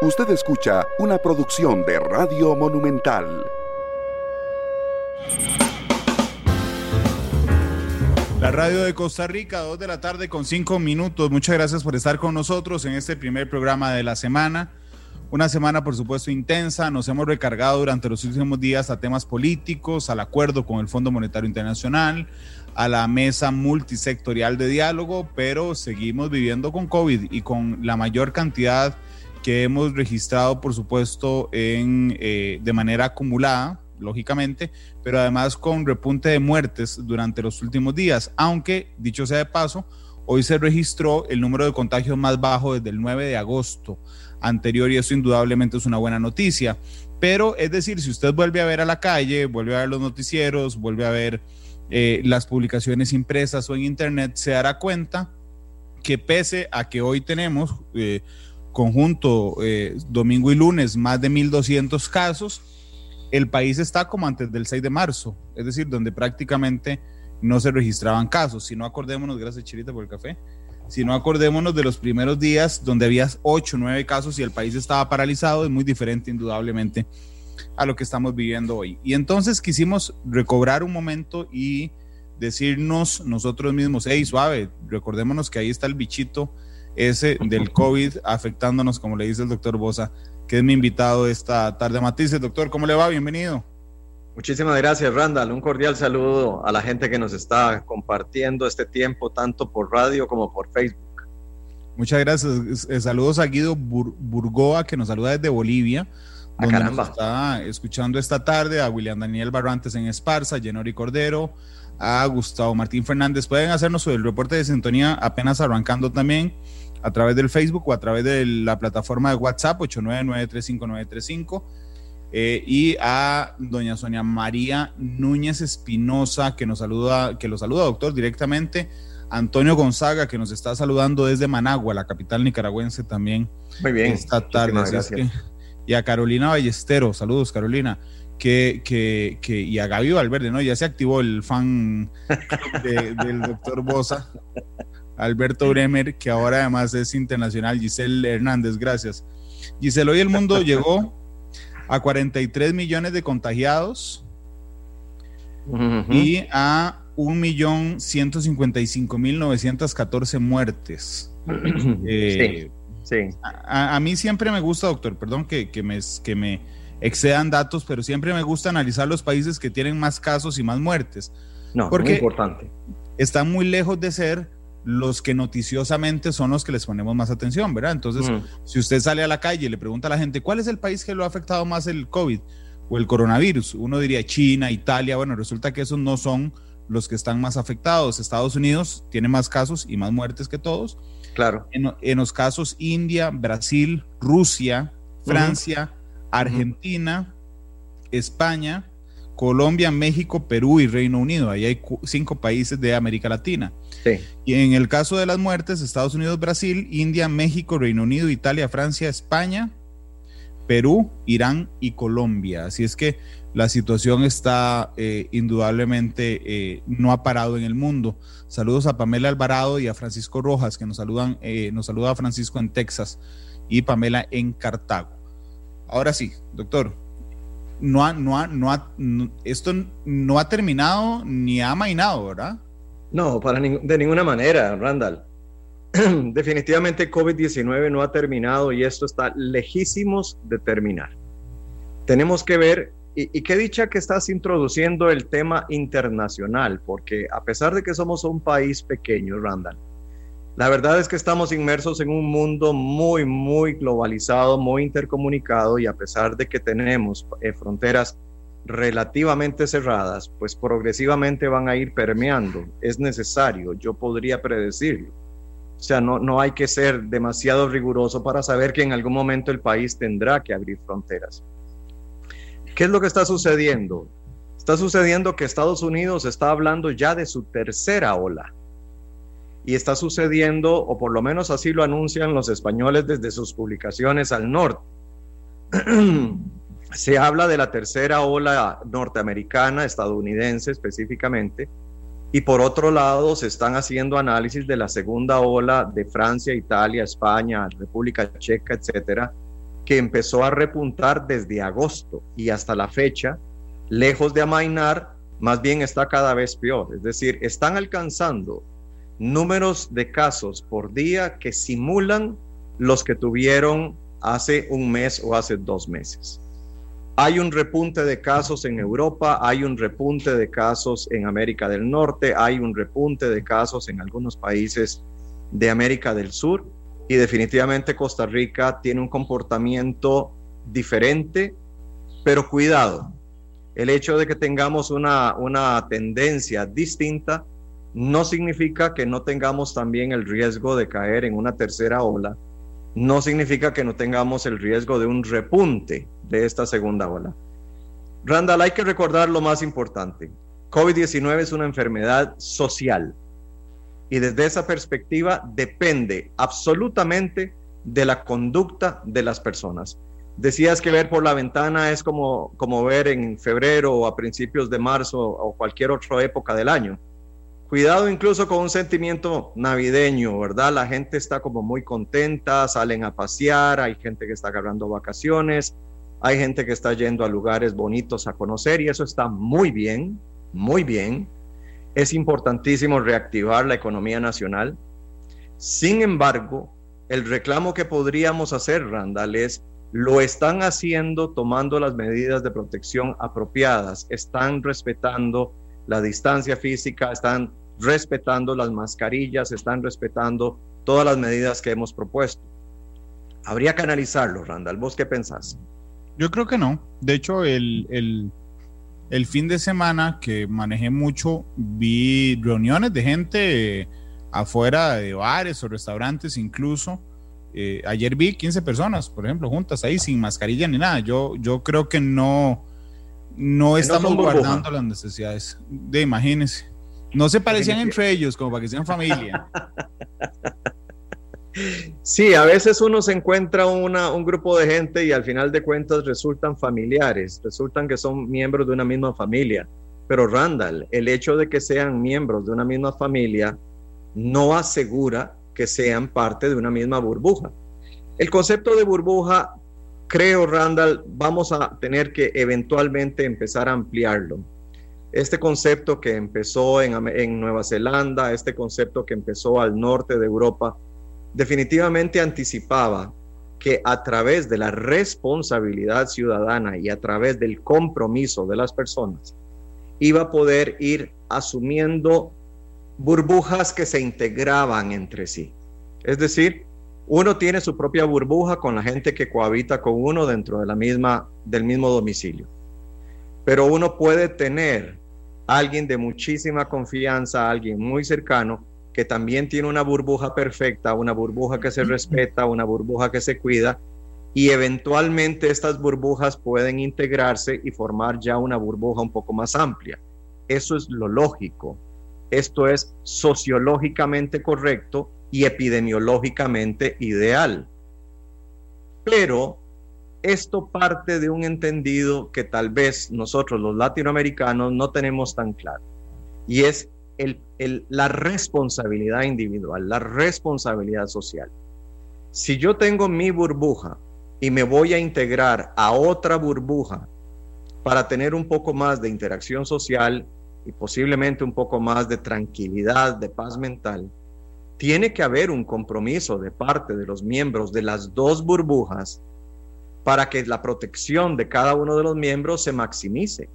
Usted escucha una producción de Radio Monumental. La radio de Costa Rica, 2 de la tarde con 5 minutos. Muchas gracias por estar con nosotros en este primer programa de la semana. Una semana, por supuesto, intensa. Nos hemos recargado durante los últimos días a temas políticos, al acuerdo con el Fondo Monetario Internacional, a la mesa multisectorial de diálogo, pero seguimos viviendo con COVID y con la mayor cantidad que hemos registrado, por supuesto, en, eh, de manera acumulada, lógicamente, pero además con repunte de muertes durante los últimos días, aunque, dicho sea de paso, hoy se registró el número de contagios más bajo desde el 9 de agosto anterior y eso indudablemente es una buena noticia. Pero es decir, si usted vuelve a ver a la calle, vuelve a ver los noticieros, vuelve a ver eh, las publicaciones impresas o en internet, se dará cuenta que pese a que hoy tenemos eh, conjunto eh, domingo y lunes más de 1.200 casos, el país está como antes del 6 de marzo, es decir, donde prácticamente no se registraban casos. Si no acordémonos, gracias Chirita por el café, si no acordémonos de los primeros días donde había 8 o 9 casos y el país estaba paralizado, es muy diferente indudablemente a lo que estamos viviendo hoy. Y entonces quisimos recobrar un momento y decirnos nosotros mismos, hey, suave, recordémonos que ahí está el bichito ese del COVID afectándonos, como le dice el doctor Bosa, que es mi invitado esta tarde. Matices, doctor, ¿cómo le va? Bienvenido. Muchísimas gracias, Randall. Un cordial saludo a la gente que nos está compartiendo este tiempo, tanto por radio como por Facebook. Muchas gracias. Eh, saludos a Guido Burgoa, que nos saluda desde Bolivia. Ah, donde Nos está escuchando esta tarde a William Daniel Barrantes en Esparza, Jenori Cordero, a Gustavo Martín Fernández. Pueden hacernos el reporte de sintonía apenas arrancando también a través del Facebook o a través de la plataforma de WhatsApp 899-35935 eh, y a doña Sonia María Núñez Espinosa que nos saluda, que lo saluda doctor directamente, Antonio Gonzaga que nos está saludando desde Managua, la capital nicaragüense también. Muy bien. Esta tarde. y a Carolina Ballestero, saludos Carolina. Que, que, que, y a Gaby Valverde, ¿no? Ya se activó el fan del doctor Bosa. Alberto Bremer, que ahora además es internacional, Giselle Hernández, gracias. Giselle, hoy el mundo llegó a 43 millones de contagiados y a 1.155.914 muertes. Eh, sí, A, mí siempre me gusta, doctor, perdón que, que, me, que me excedan datos, pero siempre me gusta analizar los países que tienen más casos y más muertes. No, porque muy importante. Están muy lejos de ser los que noticiosamente son los que les ponemos más atención, ¿verdad? Entonces, si usted sale a la calle y le pregunta a la gente, ¿cuál es el país que lo ha afectado más el COVID o el coronavirus? Uno diría China, Italia, bueno, resulta que esos no son los que están más afectados. Estados Unidos tiene más casos y más muertes que todos. Claro. En, los casos India, Brasil, Rusia, Francia, Argentina, España, Colombia, México, Perú y Reino Unido. Ahí hay cinco países de América Latina. Y en el caso de las muertes, Estados Unidos, Brasil, India, México, Reino Unido, Italia, Francia, España, Perú, Irán y Colombia. Así es que la situación está eh, indudablemente eh, no ha parado en el mundo. Saludos a Pamela Alvarado y a Francisco Rojas, que nos saludan, eh, nos saluda a Francisco en Texas y Pamela en Cartago. Ahora sí, doctor, no ha, no ha, no ha, esto no ha terminado ni ha amainado, ¿verdad? No, para de ninguna manera, Randall. Definitivamente COVID-19 no ha terminado y esto está lejísimos de terminar. Tenemos que ver, y, qué dicha que estás introduciendo el tema internacional, porque a pesar de que somos un país pequeño, Randall, la verdad es que estamos inmersos en un mundo muy, muy globalizado, muy intercomunicado y a pesar de que tenemos eh, fronteras relativamente cerradas, pues progresivamente van a ir permeando. Es necesario, yo podría predecirlo. O sea, no, no hay que ser demasiado riguroso para saber que en algún momento el país tendrá que abrir fronteras. ¿Qué es lo que está sucediendo? Está sucediendo que Estados Unidos está hablando ya de su tercera ola. Y está sucediendo, o por lo menos así lo anuncian los españoles desde sus publicaciones al norte. se habla de la tercera ola norteamericana, estadounidense específicamente, y por otro lado se están haciendo análisis de la segunda ola de Francia, Italia, España, República Checa, etcétera, que empezó a repuntar desde agosto y hasta la fecha, lejos de amainar, más bien está cada vez peor. Es decir, están alcanzando números de casos por día que simulan los que tuvieron hace un mes o hace dos meses. Hay un repunte de casos en Europa, hay un repunte de casos en América del Norte, hay un repunte de casos en algunos países de América del Sur. Y definitivamente Costa Rica tiene un comportamiento diferente, pero cuidado, el hecho de que tengamos una, una tendencia distinta no significa que no tengamos también el riesgo de caer en una tercera ola, no significa que no tengamos el riesgo de un repunte de esta segunda ola. Randall, hay que recordar lo más importante. COVID-19 es una enfermedad social y desde esa perspectiva depende absolutamente de la conducta de las personas. Decías que ver por la ventana es como, como ver en febrero o a principios de marzo o cualquier otra época del año. Cuidado incluso con un sentimiento navideño, ¿verdad? La gente está como muy contenta, salen a pasear, hay gente que está agarrando vacaciones, hay gente que está yendo a lugares bonitos a conocer y eso está muy bien, muy bien. Es importantísimo reactivar la economía nacional. Sin embargo, el reclamo que podríamos hacer, Randall, es lo están haciendo tomando las medidas de protección apropiadas, están respetando la distancia física, están respetando las mascarillas, están respetando todas las medidas que hemos propuesto. Habría que analizarlo, Randall. ¿Vos qué pensás? Yo creo que no. De hecho, el, el, fin de semana que manejé mucho, vi reuniones de gente afuera de bares o restaurantes incluso. Eh, ayer vi 15 personas, por ejemplo, juntas ahí sin mascarilla ni nada. Yo, yo creo que no, no estamos guardando las necesidades. De imagínense. No se parecían entre ellos, como para que sean familia. Sí, a veces uno se encuentra una, un grupo de gente y al final de cuentas resultan familiares, resultan que son miembros de una misma familia. Pero Randall, el hecho de que sean miembros de una misma familia no asegura que sean parte de una misma burbuja. El concepto de burbuja creo, Randall, vamos a tener que eventualmente empezar a ampliarlo. Este concepto que empezó en, Nueva Zelanda, este concepto que empezó al norte de Europa, definitivamente anticipaba que a través de la responsabilidad ciudadana y a través del compromiso de las personas, iba a poder ir asumiendo burbujas que se integraban entre sí. Es decir, uno tiene su propia burbuja con la gente que cohabita con uno dentro de la misma, del mismo domicilio. Pero uno puede tener alguien de muchísima confianza, alguien muy cercano, que también tiene una burbuja perfecta, una burbuja que se respeta, una burbuja que se cuida, y eventualmente estas burbujas pueden integrarse y formar ya una burbuja un poco más amplia. Eso es lo lógico. Esto es sociológicamente correcto y epidemiológicamente ideal. Pero esto parte de un entendido que tal vez nosotros los latinoamericanos no tenemos tan claro, y es la responsabilidad individual, la responsabilidad social. Si yo tengo mi burbuja y me voy a integrar a otra burbuja para tener un poco más de interacción social y posiblemente un poco más de tranquilidad, de paz mental, tiene que haber un compromiso de parte de los miembros de las dos burbujas para que la protección de cada uno de los miembros se maximice.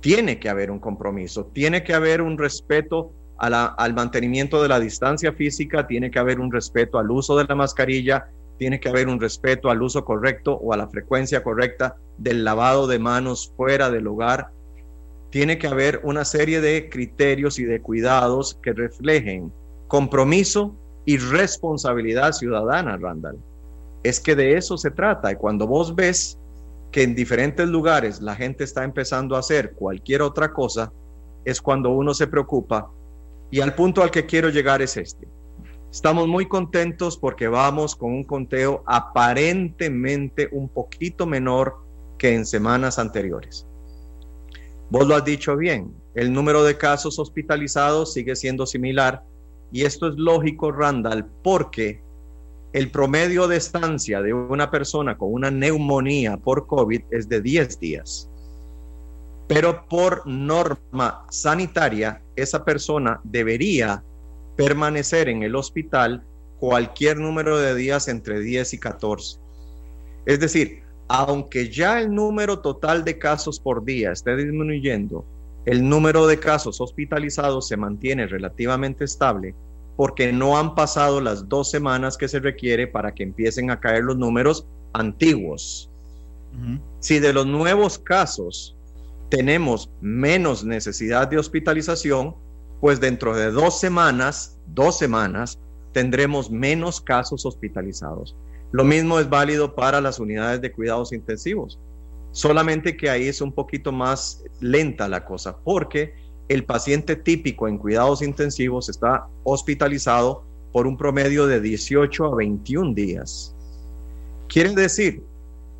Tiene que haber un compromiso, tiene que haber un respeto al mantenimiento de la distancia física, tiene que haber un respeto al uso de la mascarilla, tiene que haber un respeto al uso correcto o a la frecuencia correcta del lavado de manos fuera del hogar. Tiene que haber una serie de criterios y de cuidados que reflejen compromiso y responsabilidad ciudadana, Randall. Es que de eso se trata. Y cuando vos ves que en diferentes lugares la gente está empezando a hacer cualquier otra cosa, es cuando uno se preocupa. Y al punto al que quiero llegar es este. Estamos muy contentos porque vamos con un conteo aparentemente un poquito menor que en semanas anteriores. Vos lo has dicho bien, el número de casos hospitalizados sigue siendo similar y esto es lógico, Randall, porque el promedio de estancia de una persona con una neumonía por COVID es de 10 días. Pero por norma sanitaria, esa persona debería permanecer en el hospital cualquier número de días entre 10 y 14. Es decir, aunque ya el número total de casos por día esté disminuyendo, el número de casos hospitalizados se mantiene relativamente estable porque no han pasado las dos semanas que se requiere para que empiecen a caer los números antiguos. Si de los nuevos casos tenemos menos necesidad de hospitalización, pues dentro de dos semanas, dos semanas, tendremos menos casos hospitalizados. Lo mismo es válido para las unidades de cuidados intensivos, solamente que ahí es un poquito más lenta la cosa, porque el paciente típico en cuidados intensivos está hospitalizado por un promedio de 18 a 21 días. Quiere decir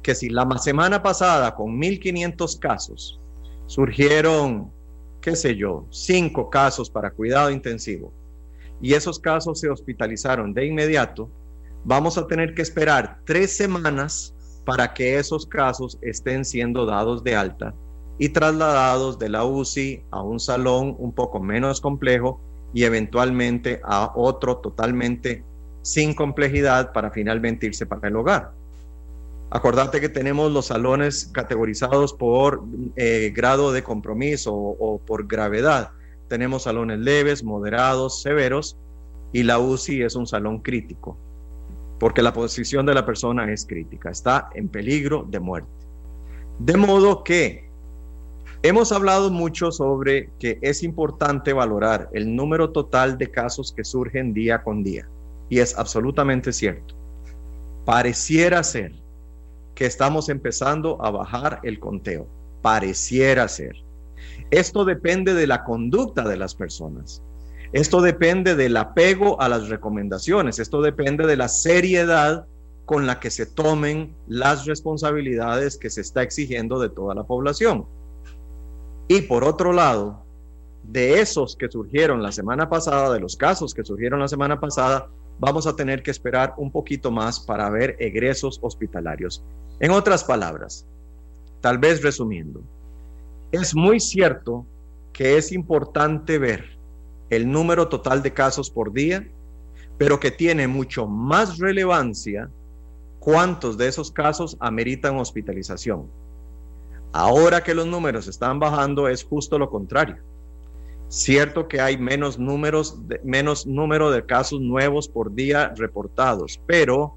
que si la semana pasada con 1.500 casos surgieron, qué sé yo, 5 casos para cuidado intensivo y esos casos se hospitalizaron de inmediato, vamos a tener que esperar tres semanas para que esos casos estén siendo dados de alta y trasladados de la UCI a un salón un poco menos complejo y eventualmente a otro totalmente sin complejidad para finalmente irse para el hogar. Acordate que tenemos los salones categorizados por eh, grado de compromiso o, por gravedad. Tenemos salones leves, moderados, severos y la UCI es un salón crítico porque la posición de la persona es crítica, está en peligro de muerte. De modo que Hemos hablado mucho sobre que es importante valorar el número total de casos que surgen día con día. Y es absolutamente cierto. Pareciera ser que estamos empezando a bajar el conteo. Pareciera ser. Esto depende de la conducta de las personas. Esto depende del apego a las recomendaciones. Esto depende de la seriedad con la que se tomen las responsabilidades que se está exigiendo de toda la población. Y por otro lado, de esos que surgieron la semana pasada, de los casos que surgieron la semana pasada, vamos a tener que esperar un poquito más para ver egresos hospitalarios. En otras palabras, tal vez resumiendo, es muy cierto que es importante ver el número total de casos por día, pero que tiene mucho más relevancia cuántos de esos casos ameritan hospitalización. Ahora que los números están bajando es justo lo contrario. Cierto que hay menos números, menos número de casos nuevos por día reportados, pero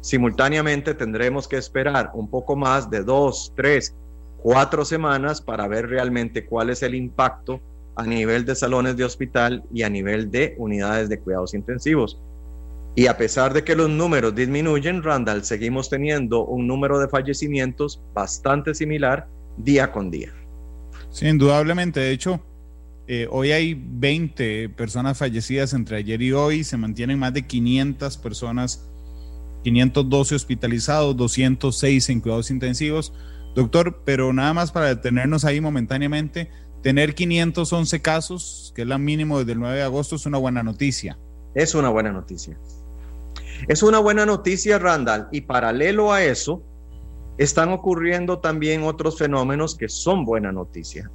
simultáneamente tendremos que esperar un poco más de dos, tres, cuatro semanas para ver realmente cuál es el impacto a nivel de salones de hospital y a nivel de unidades de cuidados intensivos. Y a pesar de que los números disminuyen, Randall, seguimos teniendo un número de fallecimientos bastante similar día con día. Sí, indudablemente. De hecho, eh, hoy hay 20 personas fallecidas entre ayer y hoy. Se mantienen más de 500 personas, 512 hospitalizados, 206 en cuidados intensivos. Doctor, pero nada más para detenernos ahí momentáneamente, tener 511 casos, que es la mínimo desde el 9 de agosto, es una buena noticia. Es una buena noticia. Es una buena noticia, Randall, y paralelo a eso, están ocurriendo también otros fenómenos que son buena noticia.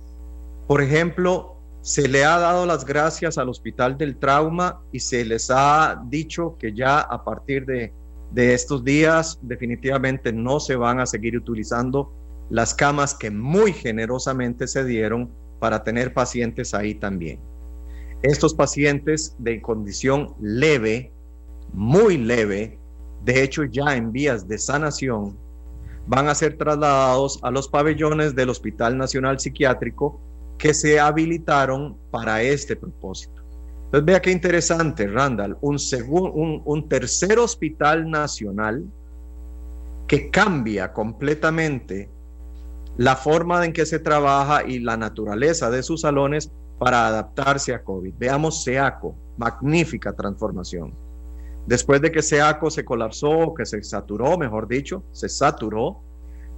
Por ejemplo, se le ha dado las gracias al Hospital del Trauma y se les ha dicho que ya a partir de, estos días definitivamente no se van a seguir utilizando las camas que muy generosamente se dieron para tener pacientes ahí también. Estos pacientes de condición leve muy leve, de hecho ya en vías de sanación, van a ser trasladados a los pabellones del Hospital Nacional Psiquiátrico que se habilitaron para este propósito. Entonces vea qué interesante, Randall, un, un, un tercer hospital nacional que cambia completamente la forma en que se trabaja y la naturaleza de sus salones para adaptarse a COVID. Veamos SEACO, magnífica transformación. Después de que SEACO se colapsó, que se saturó, mejor dicho, se saturó,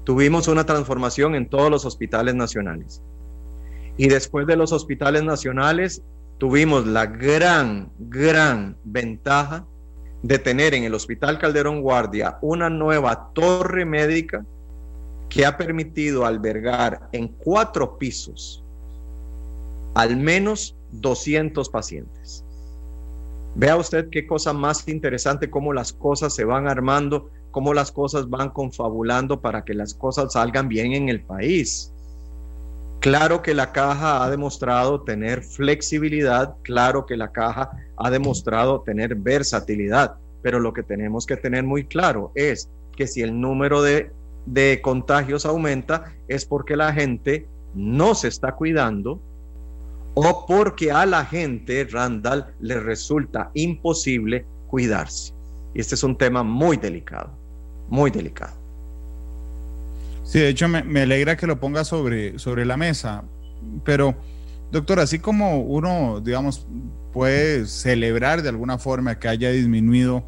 tuvimos una transformación en todos los hospitales nacionales. Y después de los hospitales nacionales, tuvimos la gran, gran ventaja de tener en el Hospital Calderón Guardia una nueva torre médica que ha permitido albergar en cuatro pisos al menos 200 pacientes. Vea usted qué cosa más interesante, cómo las cosas se van armando, cómo las cosas van confabulando para que las cosas salgan bien en el país. Claro que la caja ha demostrado tener flexibilidad, claro que la caja ha demostrado tener versatilidad, pero lo que tenemos que tener muy claro es que si el número de, de contagios aumenta es porque la gente no se está cuidando o porque a la gente, Randall, le resulta imposible cuidarse. Y este es un tema muy delicado, muy delicado. Sí, de hecho me, alegra que lo ponga sobre, sobre la mesa, pero doctor, así como uno, digamos, puede celebrar de alguna forma que haya disminuido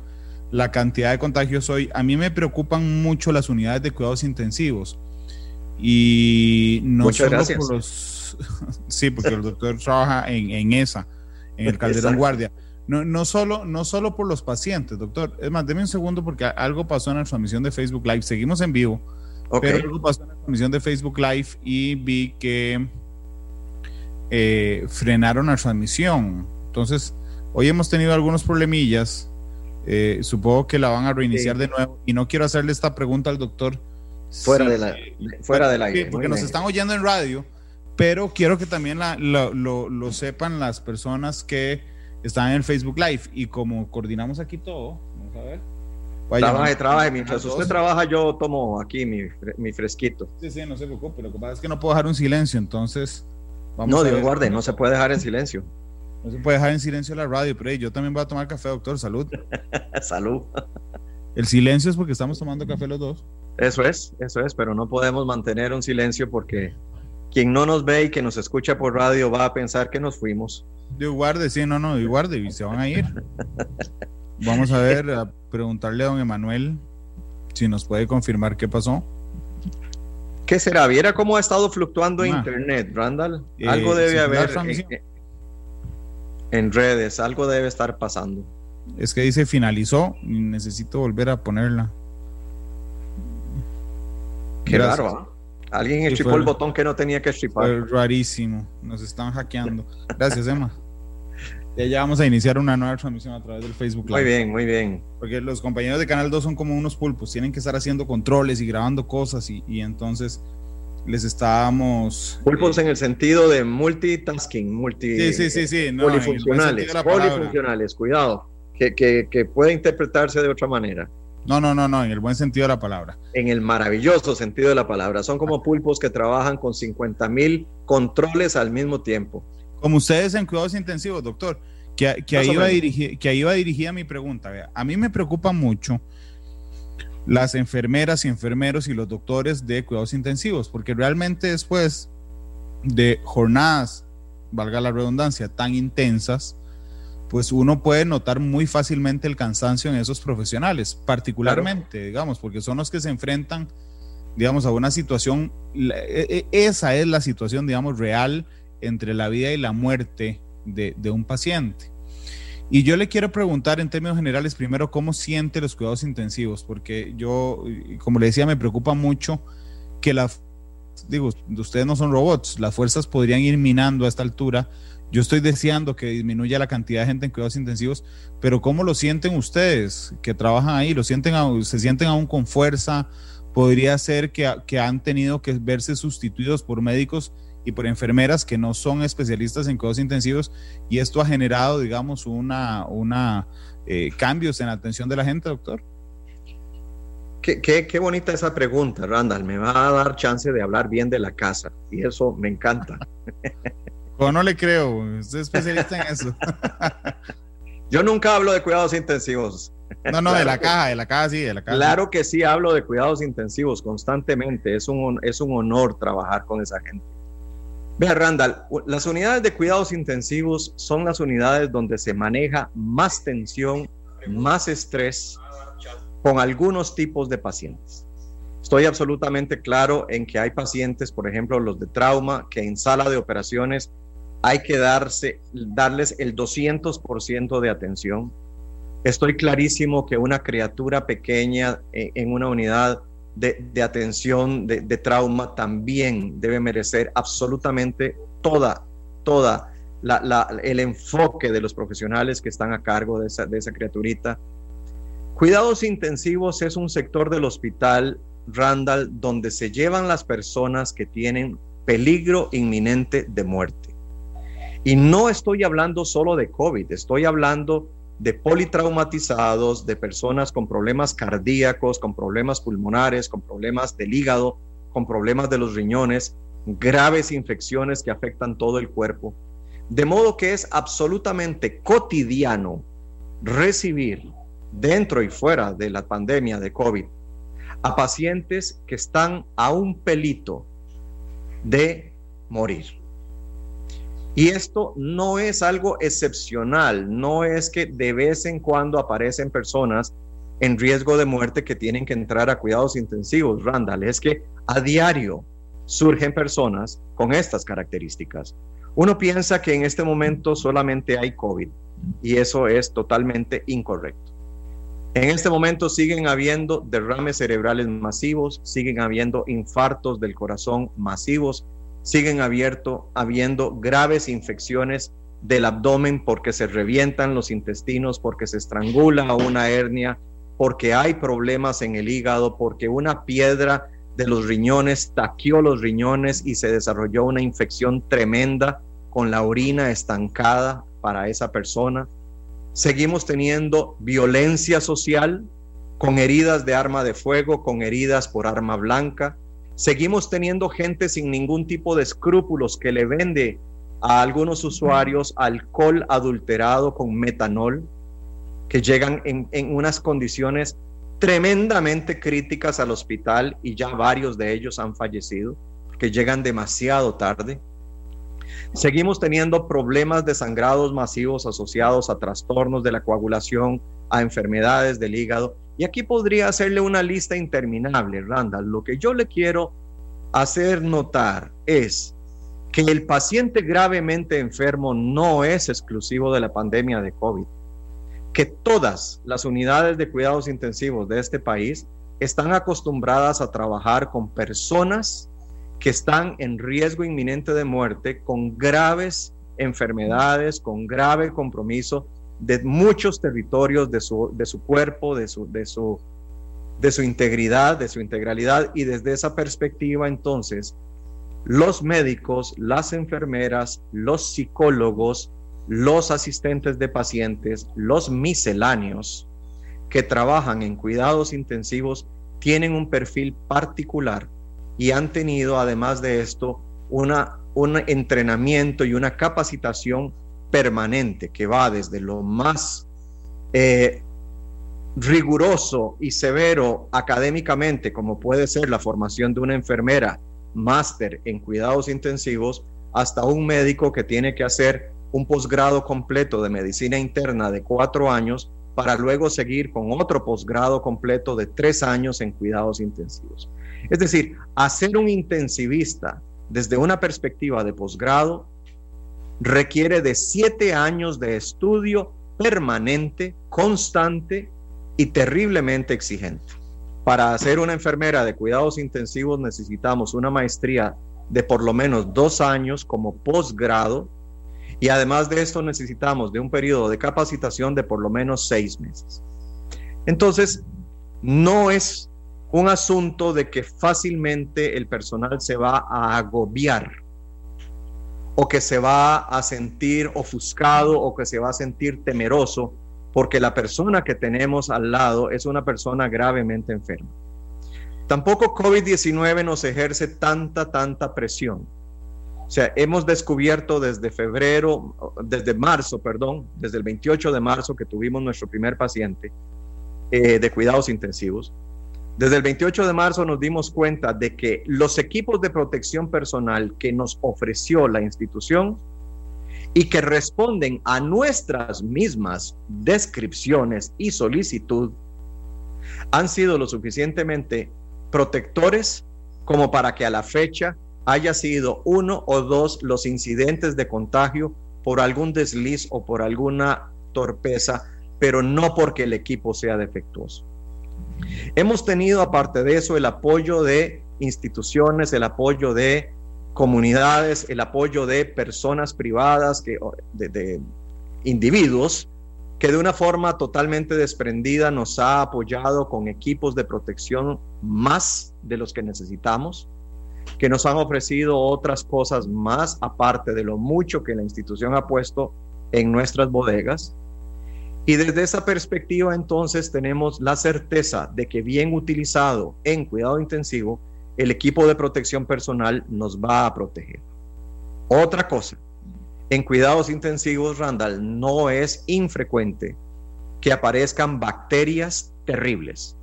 la cantidad de contagios hoy, a mí me preocupan mucho las unidades de cuidados intensivos. Y no Muchas solo por los... sí, porque el doctor trabaja en, en esa, en el Calderón Guardia. No, no, solo, no solo por los pacientes, doctor. Es más, deme un segundo porque algo pasó en la transmisión de Facebook Live. Seguimos en vivo. Pero algo pasó en la transmisión de Facebook Live y vi que eh, frenaron la transmisión. Entonces, hoy hemos tenido algunos problemillas. Eh, supongo que la van a reiniciar de nuevo. Y no quiero hacerle esta pregunta al doctor. Fuera, de la, fuera del aire. Porque nos están oyendo en radio, pero quiero que también la, lo, lo sepan las personas que están en el Facebook Live y como coordinamos aquí todo, vamos a ver. trabaje, trabaje. Mientras usted trabaja, yo tomo aquí mi, mi, fresquito. Sí, sí, no se preocupe. Lo que pasa es que no puedo dejar un silencio, entonces. Vamos no, Dios guarde, no se puede dejar en silencio. No se puede dejar en silencio la radio, pero yo también voy a tomar café, doctor. Salud. Salud. El silencio es porque estamos tomando café los dos. Eso es, eso es, pero no podemos mantener un silencio porque quien no nos ve y que nos escucha por radio va a pensar que nos fuimos. Dios guarde, sí, no, no, Dios guarde, y se van a ir. Vamos a ver, a preguntarle a don Emanuel si nos puede confirmar qué pasó. ¿Qué será? ¿Viera cómo ha estado fluctuando ah. Internet, Randall? Eh, algo debe haber en, redes, algo debe estar pasando. Es que dice finalizó necesito volver a ponerla. Qué raro, Alguien estripó el botón que no tenía que estripar. Rarísimo. Nos están hackeando. Gracias, Emma. Ya, vamos a iniciar una nueva transmisión a través del Facebook Live. Muy bien, muy bien. Porque los compañeros de Canal 2 son como unos pulpos, tienen que estar haciendo controles y grabando cosas y, entonces les estábamos... Pulpos en el sentido de multitasking, multi... Sí, sí, sí, polifuncionales, polifuncionales, cuidado, que, que, que puede interpretarse de otra manera. No, no, no, no, en el buen sentido de la palabra. En el maravilloso sentido de la palabra. Son como pulpos que trabajan con 50 mil controles al mismo tiempo. Como ustedes en cuidados intensivos, doctor, que, ahí, iba dirigir, que ahí dirigida mi pregunta. A mí me preocupa mucho las enfermeras y enfermeros y los doctores de cuidados intensivos, porque realmente después de jornadas, valga la redundancia, tan intensas, pues uno puede notar muy fácilmente el cansancio en esos profesionales, particularmente, digamos, porque son los que se enfrentan, digamos, a una situación, e, e, esa es la situación, digamos, real entre la vida y la muerte de, de un paciente. Y yo le quiero preguntar en términos generales primero cómo siente los cuidados intensivos, porque yo, como le decía, me preocupa mucho que las, digo, ustedes no son robots, las fuerzas podrían ir minando a esta altura yo estoy deseando que disminuya la cantidad de gente en cuidados intensivos, pero ¿cómo lo sienten ustedes que trabajan ahí? ¿Lo sienten, se sienten aún con fuerza? ¿Podría ser que, que han tenido que verse sustituidos por médicos y por enfermeras que no son especialistas en cuidados intensivos y esto ha generado, digamos, una, una eh, cambios en la atención de la gente, doctor? Qué, qué, qué, bonita esa pregunta, Randall. Me va a dar chance de hablar bien de la casa y eso me encanta. O no le creo, usted es especialista en eso. Yo nunca hablo de cuidados intensivos. No, no, de la caja, de la caja sí, de la caja. Claro que sí hablo de cuidados intensivos constantemente. Es un, es un honor trabajar con esa gente. Vea, Randall, las unidades de cuidados intensivos son las unidades donde se maneja más tensión, más estrés con algunos tipos de pacientes. Estoy absolutamente claro en que hay pacientes, por ejemplo, los de trauma, que en sala de operaciones hay que darse, darles el 200% de atención. Estoy clarísimo que una criatura pequeña eh, en una unidad de, atención de, trauma también debe merecer absolutamente toda, toda el enfoque de los profesionales que están a cargo de esa, de esa criaturita. Cuidados intensivos es un sector del hospital, Randall, donde se llevan las personas que tienen peligro inminente de muerte. Y no estoy hablando solo de COVID, estoy hablando de politraumatizados, de personas con problemas cardíacos, con problemas pulmonares, con problemas del hígado, con problemas de los riñones, graves infecciones que afectan todo el cuerpo. De modo que es absolutamente cotidiano recibir dentro y fuera de la pandemia de COVID a pacientes que están a un pelito de morir. Y esto no es algo excepcional, no es que de vez en cuando aparecen personas en riesgo de muerte que tienen que entrar a cuidados intensivos, Randall, es que a diario surgen personas con estas características. Uno piensa que en este momento solamente hay COVID y eso es totalmente incorrecto. En este momento siguen habiendo derrames cerebrales masivos, siguen habiendo infartos del corazón masivos, siguen abierto, habiendo graves infecciones del abdomen porque se revientan los intestinos, porque se estrangula una hernia, porque hay problemas en el hígado, porque una piedra de los riñones taqueó los riñones y se desarrolló una infección tremenda con la orina estancada para esa persona. Seguimos teniendo violencia social con heridas de arma de fuego, con heridas por arma blanca, Seguimos teniendo gente sin ningún tipo de escrúpulos que le vende a algunos usuarios alcohol adulterado con metanol, que llegan en, unas condiciones tremendamente críticas al hospital y ya varios de ellos han fallecido, que llegan demasiado tarde. Seguimos teniendo problemas de sangrados masivos asociados a trastornos de la coagulación, a enfermedades del hígado y aquí podría hacerle una lista interminable, Randall. Lo que yo le quiero hacer notar es que el paciente gravemente enfermo no es exclusivo de la pandemia de COVID, que todas las unidades de cuidados intensivos de este país están acostumbradas a trabajar con personas que están en riesgo inminente de muerte, con graves enfermedades, con grave compromiso de muchos territorios de su, de su cuerpo, de su, de, su, de su integridad, de su integralidad. Y desde esa perspectiva, entonces, los médicos, las enfermeras, los psicólogos, los asistentes de pacientes, los misceláneos que trabajan en cuidados intensivos tienen un perfil particular y han tenido, además de esto, una, un entrenamiento y una capacitación permanente que va desde lo más eh, riguroso y severo académicamente, como puede ser la formación de una enfermera máster en cuidados intensivos, hasta un médico que tiene que hacer un posgrado completo de medicina interna de cuatro años para luego seguir con otro posgrado completo de tres años en cuidados intensivos. Es decir, hacer un intensivista desde una perspectiva de posgrado requiere de siete años de estudio permanente, constante y terriblemente exigente. Para ser una enfermera de cuidados intensivos necesitamos una maestría de por lo menos dos años como posgrado y además de esto necesitamos de un periodo de capacitación de por lo menos seis meses. Entonces, no es un asunto de que fácilmente el personal se va a agobiar o que se va a sentir ofuscado o que se va a sentir temeroso porque la persona que tenemos al lado es una persona gravemente enferma. Tampoco COVID-19 nos ejerce tanta, tanta presión. O sea, hemos descubierto desde febrero, desde marzo, perdón, desde el 28 de marzo que tuvimos nuestro primer paciente eh, de cuidados intensivos, desde el 28 de marzo nos dimos cuenta de que los equipos de protección personal que nos ofreció la institución y que responden a nuestras mismas descripciones y solicitud han sido lo suficientemente protectores como para que a la fecha haya sido uno o dos los incidentes de contagio por algún desliz o por alguna torpeza pero no porque el equipo sea defectuoso. Hemos tenido, aparte de eso, el apoyo de instituciones, el apoyo de comunidades, el apoyo de personas privadas, que, de, individuos que de una forma totalmente desprendida nos ha apoyado con equipos de protección más de los que necesitamos, que nos han ofrecido otras cosas más aparte de lo mucho que la institución ha puesto en nuestras bodegas. Y desde esa perspectiva entonces tenemos la certeza de que bien utilizado en cuidado intensivo, el equipo de protección personal nos va a proteger. Otra cosa, en cuidados intensivos, Randall, no es infrecuente que aparezcan bacterias terribles.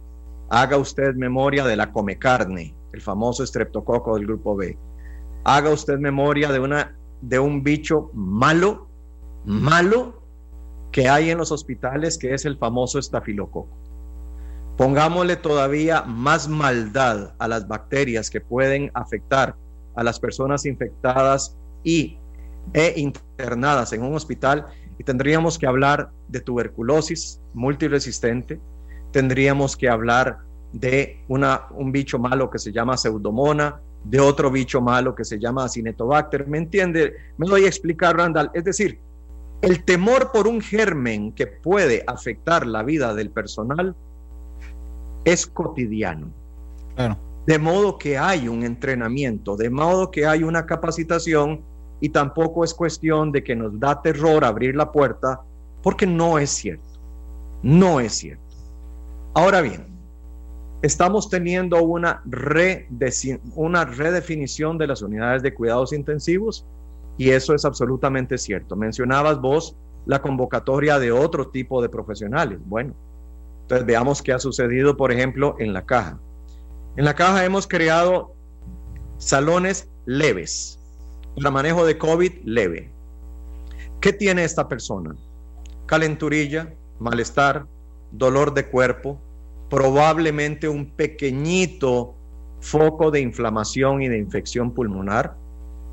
Haga usted memoria de la come carne, el famoso estreptococo del grupo B. Haga usted memoria de, una, de un bicho malo, malo, que hay en los hospitales, que es el famoso estafilococo. Pongámosle todavía más maldad a las bacterias que pueden afectar a las personas infectadas y e internadas en un hospital y tendríamos que hablar de tuberculosis multiresistente, tendríamos que hablar de un bicho malo que se llama pseudomona, de otro bicho malo que se llama Acinetobacter. ¿Me entiende? Me voy a explicar, Randall. Es decir, el temor por un germen que puede afectar la vida del personal es cotidiano. De modo que hay un entrenamiento, de modo que hay una capacitación y tampoco es cuestión de que nos da terror abrir la puerta, porque no es cierto. No es cierto. Ahora bien, estamos teniendo una, una redefinición de las unidades de cuidados intensivos y eso es absolutamente cierto. Mencionabas vos la convocatoria de otro tipo de profesionales. Bueno, entonces veamos qué ha sucedido, por ejemplo, en la caja. En la caja hemos creado salones leves para manejo de COVID leve. ¿Qué tiene esta persona? Calenturilla, malestar, dolor de cuerpo, probablemente un pequeñito foco de inflamación y de infección pulmonar,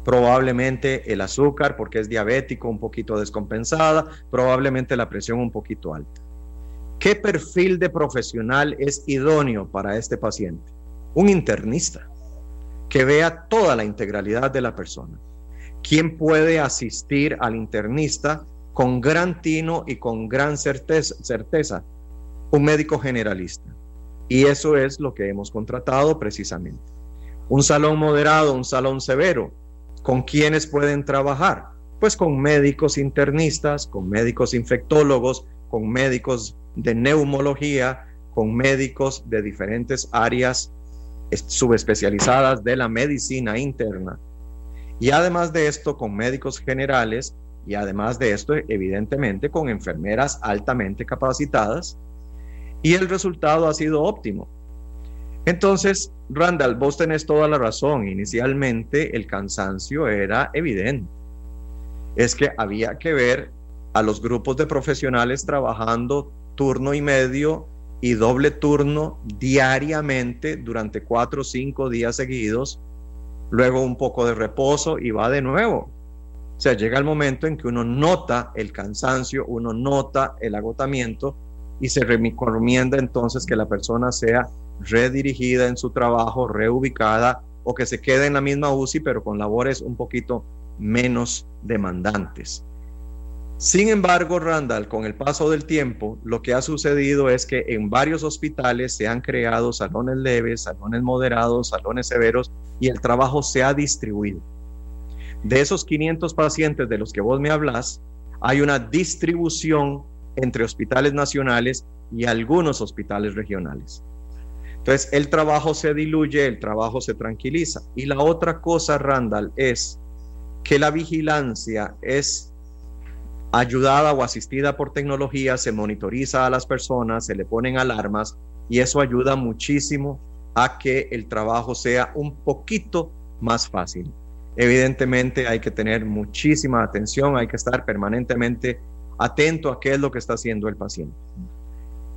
probablemente el azúcar porque es diabético un poquito descompensada, probablemente la presión un poquito alta. ¿Qué perfil de profesional es idóneo para este paciente? Un internista que vea toda la integralidad de la persona. ¿Quién puede asistir al internista con gran tino y con gran certeza? Un médico generalista. Y eso es lo que hemos contratado precisamente. Un salón moderado, un salón severo. ¿Con quiénes pueden trabajar? Pues con médicos internistas, con médicos infectólogos, con médicos de neumología con médicos de diferentes áreas subespecializadas de la medicina interna. Y además de esto, con médicos generales y además de esto, evidentemente, con enfermeras altamente capacitadas. Y el resultado ha sido óptimo. Entonces, Randall, vos tenés toda la razón. Inicialmente el cansancio era evidente. Es que había que ver a los grupos de profesionales trabajando turno y medio y doble turno diariamente durante cuatro o cinco días seguidos, luego un poco de reposo y va de nuevo. O sea, llega el momento en que uno nota el cansancio, uno nota el agotamiento y se recomienda entonces que la persona sea redirigida en su trabajo, reubicada o que se quede en la misma UCI pero con labores un poquito menos demandantes. Sin embargo, Randall, con el paso del tiempo, lo que ha sucedido es que en varios hospitales se han creado salones leves, salones moderados, salones severos y el trabajo se ha distribuido. De esos 500 pacientes de los que vos me hablas, hay una distribución entre hospitales nacionales y algunos hospitales regionales. Entonces, el trabajo se diluye, el trabajo se tranquiliza. Y la otra cosa, Randall, es que la vigilancia es ayudada o asistida por tecnología, se monitoriza a las personas, se le ponen alarmas y eso ayuda muchísimo a que el trabajo sea un poquito más fácil. Evidentemente hay que tener muchísima atención, hay que estar permanentemente atento a qué es lo que está haciendo el paciente.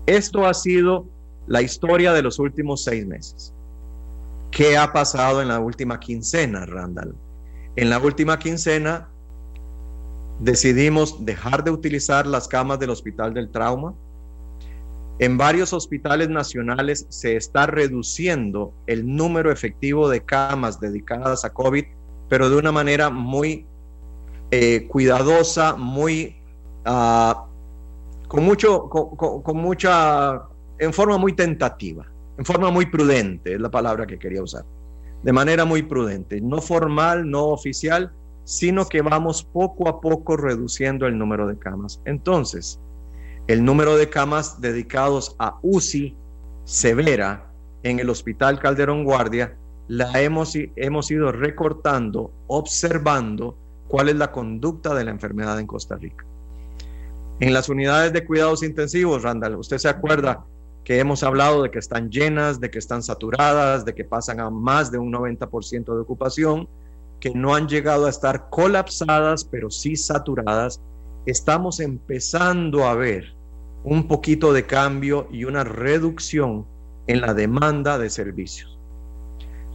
Esto ha sido la historia de los últimos seis meses. ¿Qué ha pasado en la última quincena, Randall? En la última quincena decidimos dejar de utilizar las camas del Hospital del Trauma. En varios hospitales nacionales se está reduciendo el número efectivo de camas dedicadas a COVID, pero de una manera muy eh, cuidadosa, muy uh, con mucho, con, mucha, en forma muy tentativa, en forma muy prudente, es la palabra que quería usar, de manera muy prudente, no formal, no oficial, sino que vamos poco a poco reduciendo el número de camas. Entonces, el número de camas dedicados a UCI severa en el Hospital Calderón Guardia la hemos, hemos ido recortando, observando cuál es la conducta de la enfermedad en Costa Rica. En las unidades de cuidados intensivos, Randall, usted se acuerda que hemos hablado de que están llenas, de que están saturadas, de que pasan a más de un 90% de ocupación, que no han llegado a estar colapsadas, pero sí saturadas. Estamos empezando a ver un poquito de cambio y una reducción en la demanda de servicios.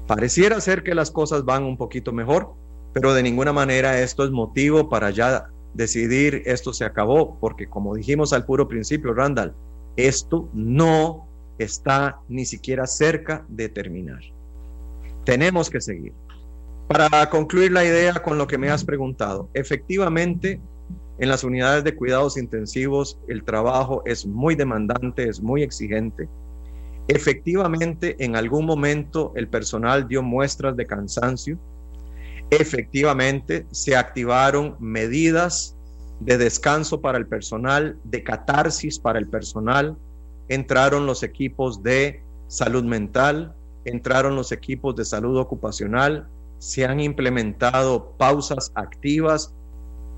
Pareciera ser que las cosas van un poquito mejor, pero de ninguna manera esto es motivo para ya decidir esto se acabó, porque como dijimos al puro principio, Randall, esto no está ni siquiera cerca de terminar. Tenemos que seguir. Para concluir la idea con lo que me has preguntado, efectivamente, en las unidades de cuidados intensivos el trabajo es muy demandante, es muy exigente. Efectivamente, en algún momento el personal dio muestras de cansancio, efectivamente se activaron medidas de descanso para el personal, de catarsis para el personal, entraron los equipos de salud mental, entraron los equipos de salud ocupacional, se han implementado pausas activas.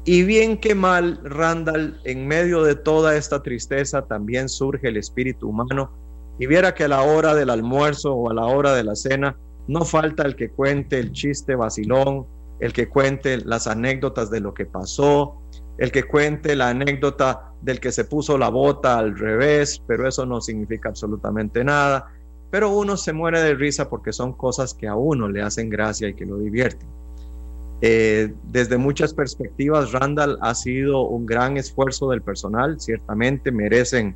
Y bien que mal, Randall, en medio de toda esta tristeza también surge el espíritu humano. Y viera que a la hora del almuerzo o a la hora de la cena no falta el que cuente el chiste vacilón, el que cuente las anécdotas de lo que pasó, el que cuente la anécdota del que se puso la bota al revés, pero eso no significa absolutamente nada. Pero uno se muere de risa porque son cosas que a uno le hacen gracia y que lo divierten. Eh, desde muchas perspectivas, Randall ha sido un gran esfuerzo del personal, ciertamente merecen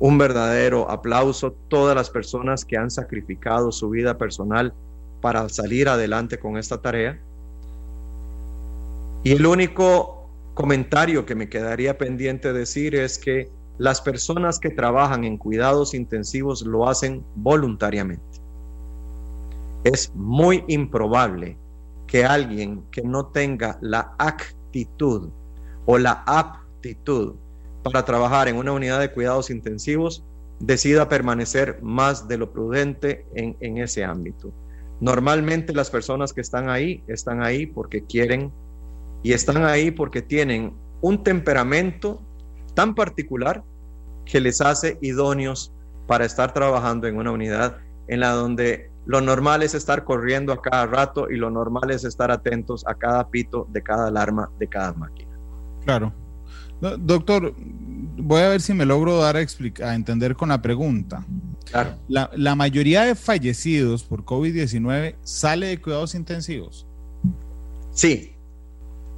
un verdadero aplauso todas las personas que han sacrificado su vida personal para salir adelante con esta tarea. Y el único comentario que me quedaría pendiente decir es que las personas que trabajan en cuidados intensivos lo hacen voluntariamente. Es muy improbable que alguien que no tenga la actitud o la aptitud para trabajar en una unidad de cuidados intensivos decida permanecer más de lo prudente en, en ese ámbito. Normalmente las personas que están ahí están ahí porque quieren y están ahí porque tienen un temperamento tan particular que les hace idóneos para estar trabajando en una unidad en la donde lo normal es estar corriendo a cada rato y lo normal es estar atentos a cada pito de cada alarma de cada máquina. Claro. Doctor, voy a ver si me logro dar a, entender con la pregunta. Claro. La, la mayoría de fallecidos por COVID-19 sale de cuidados intensivos. Sí,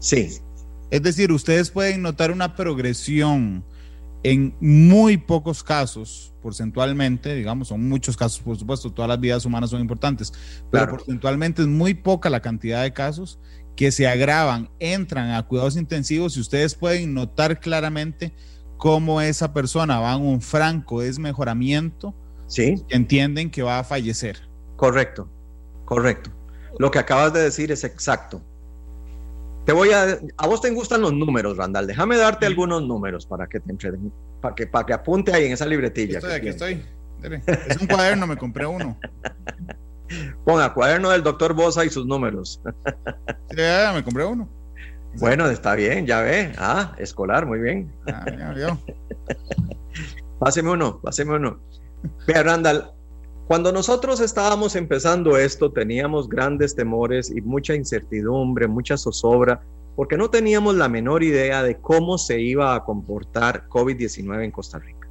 sí. Es decir, ustedes pueden notar una progresión en muy pocos casos, porcentualmente, digamos, son muchos casos, por supuesto, todas las vidas humanas son importantes, pero porcentualmente es muy poca la cantidad de casos que se agravan, entran a cuidados intensivos y ustedes pueden notar claramente cómo esa persona va en un franco desmejoramiento, ¿Sí? entienden que va a fallecer. Correcto, correcto. Lo que acabas de decir es exacto. Te voy a. A vos te gustan los números, Randall. Déjame darte algunos números para que te entreten, para que, para que apunte ahí en esa libretilla. Estoy, aquí estoy. Es un cuaderno, me compré uno. Ponga cuaderno del doctor Bosa y sus números. ya, me compré uno. Bueno, está bien, ya ve. Ah, escolar, muy bien. Ah, ya páseme uno, páseme uno. Vea, Randall, cuando nosotros estábamos empezando esto, teníamos grandes temores y mucha incertidumbre, mucha zozobra, porque no teníamos la menor idea de cómo se iba a comportar COVID-19 en Costa Rica.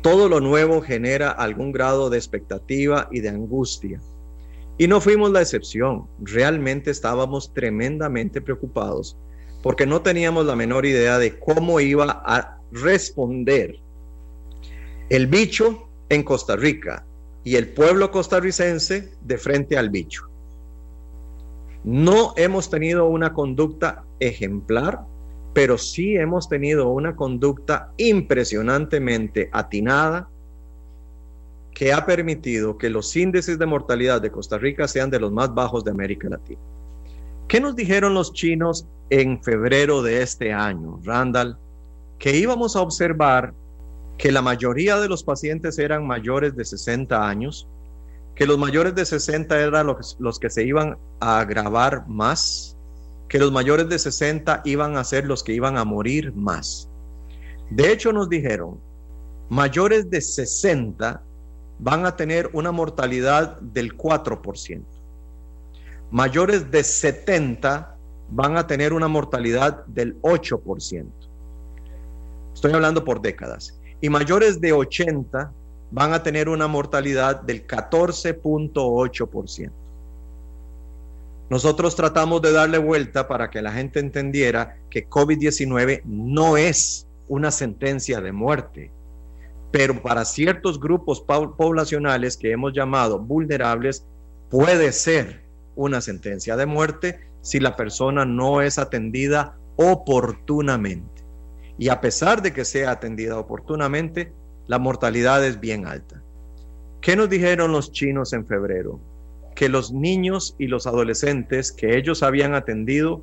Todo lo nuevo genera algún grado de expectativa y de angustia. Y no fuimos la excepción. Realmente estábamos tremendamente preocupados porque no teníamos la menor idea de cómo iba a responder el bicho en Costa Rica y el pueblo costarricense de frente al bicho. No hemos tenido una conducta ejemplar, pero sí hemos tenido una conducta impresionantemente atinada que ha permitido que los índices de mortalidad de Costa Rica sean de los más bajos de América Latina. ¿Qué nos dijeron los chinos en febrero de este año, Randall? Que íbamos a observar que la mayoría de los pacientes eran mayores de 60 años, que los mayores de 60 eran los, que se iban a agravar más, que los mayores de 60 iban a ser los que iban a morir más. De hecho, nos dijeron, mayores de 60 van a tener una mortalidad del 4%. Mayores de 70 van a tener una mortalidad del 8%. Estoy hablando por décadas. Y mayores de 80 van a tener una mortalidad del 14.8%. Nosotros tratamos de darle vuelta para que la gente entendiera que COVID-19 no es una sentencia de muerte, pero para ciertos grupos poblacionales que hemos llamado vulnerables puede ser una sentencia de muerte si la persona no es atendida oportunamente. Y a pesar de que sea atendida oportunamente, la mortalidad es bien alta. ¿Qué nos dijeron los chinos en febrero? Que los niños y los adolescentes que ellos habían atendido